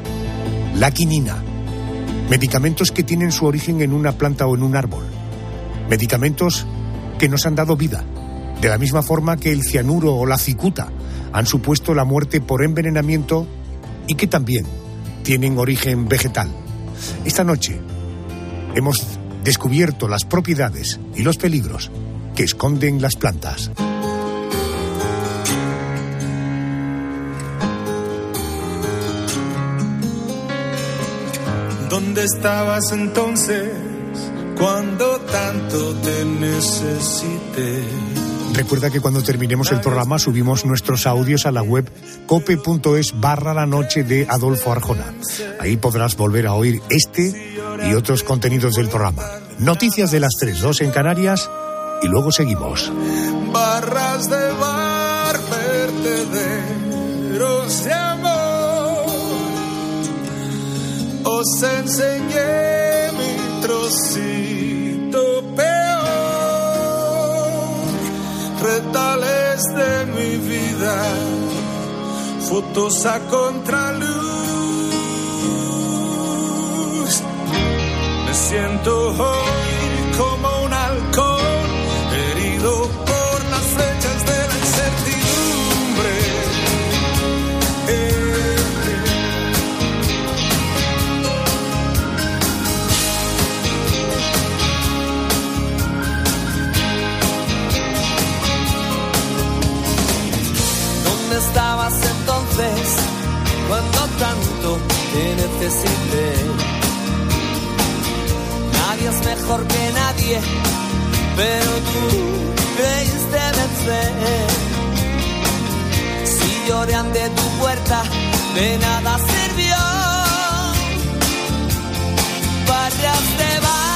la quinina, Medicamentos que tienen su origen en una planta o en un árbol. Medicamentos que nos han dado vida, de la misma forma que el cianuro o la cicuta han supuesto la muerte por envenenamiento y que también tienen origen vegetal. Esta noche hemos descubierto las propiedades y los peligros que esconden las plantas. ¿Dónde estabas entonces cuando tanto te necesité? Recuerda que cuando terminemos el programa subimos nuestros audios a la web cope.es barra la noche de Adolfo Arjona. Ahí podrás volver a oír este y otros contenidos del programa. Noticias de las 3.2 en Canarias y luego seguimos. Barras de bar, vertederos de amor. Os enseñé mi trocito Retales de mi vida, fotos a contraluz. Me siento hoy estabas entonces cuando tanto te necesité? Nadie es mejor que nadie, pero tú creíste vencer. Si lloré ante tu puerta, de nada sirvió. Barras de bar,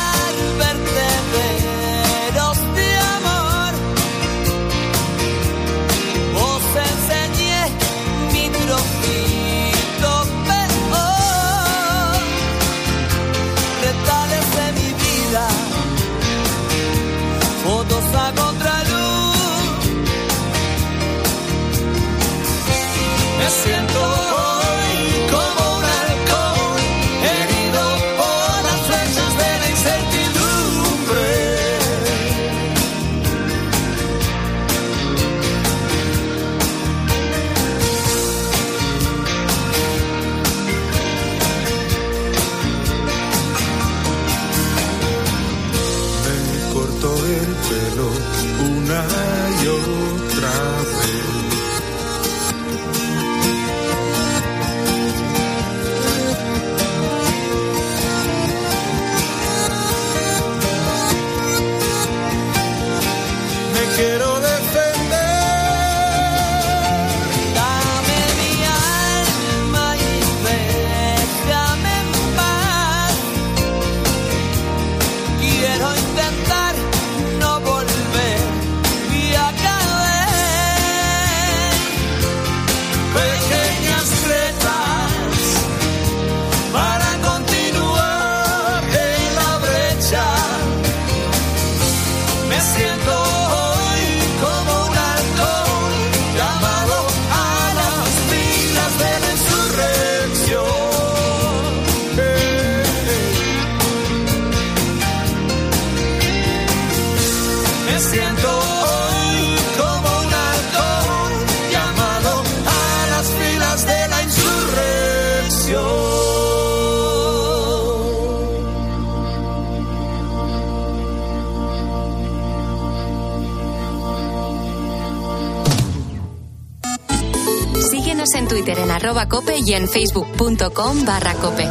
arroba cope y en facebook.com barra cope.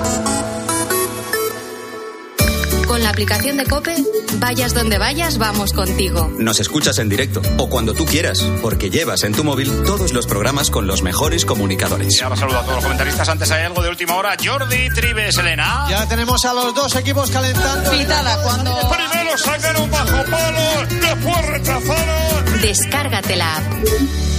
Con la aplicación de cope, vayas donde vayas, vamos contigo. Nos escuchas en directo o cuando tú quieras, porque llevas en tu móvil todos los programas con los mejores comunicadores. Y ahora saludo a todos los comentaristas. Antes hay algo de última hora. Jordi Tribes, Elena. Ya tenemos a los dos equipos calentando. Pitada, cuando... Primero sacan un bajo palo, después rechazaron. Descárgate la app.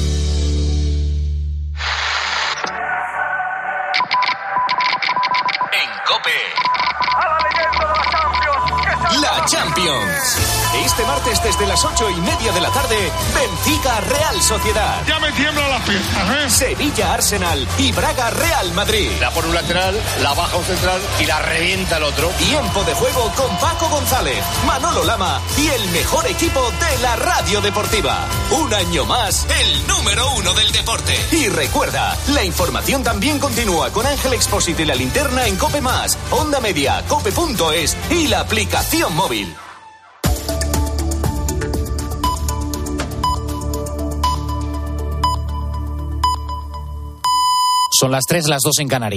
Desde las ocho y media de la tarde, Benfica Real Sociedad. Ya me tiembla las piernas, ¿eh? Sevilla Arsenal y Braga Real Madrid. La por un lateral, la baja un central y la revienta el otro. Tiempo de juego con Paco González, Manolo Lama y el mejor equipo de la radio deportiva. Un año más, el número uno del deporte. Y recuerda, la información también continúa con Ángel Expósito y la linterna en Cope Más, Onda Media, Cope.es y la aplicación móvil. Son las 3, las 2 en Canarias.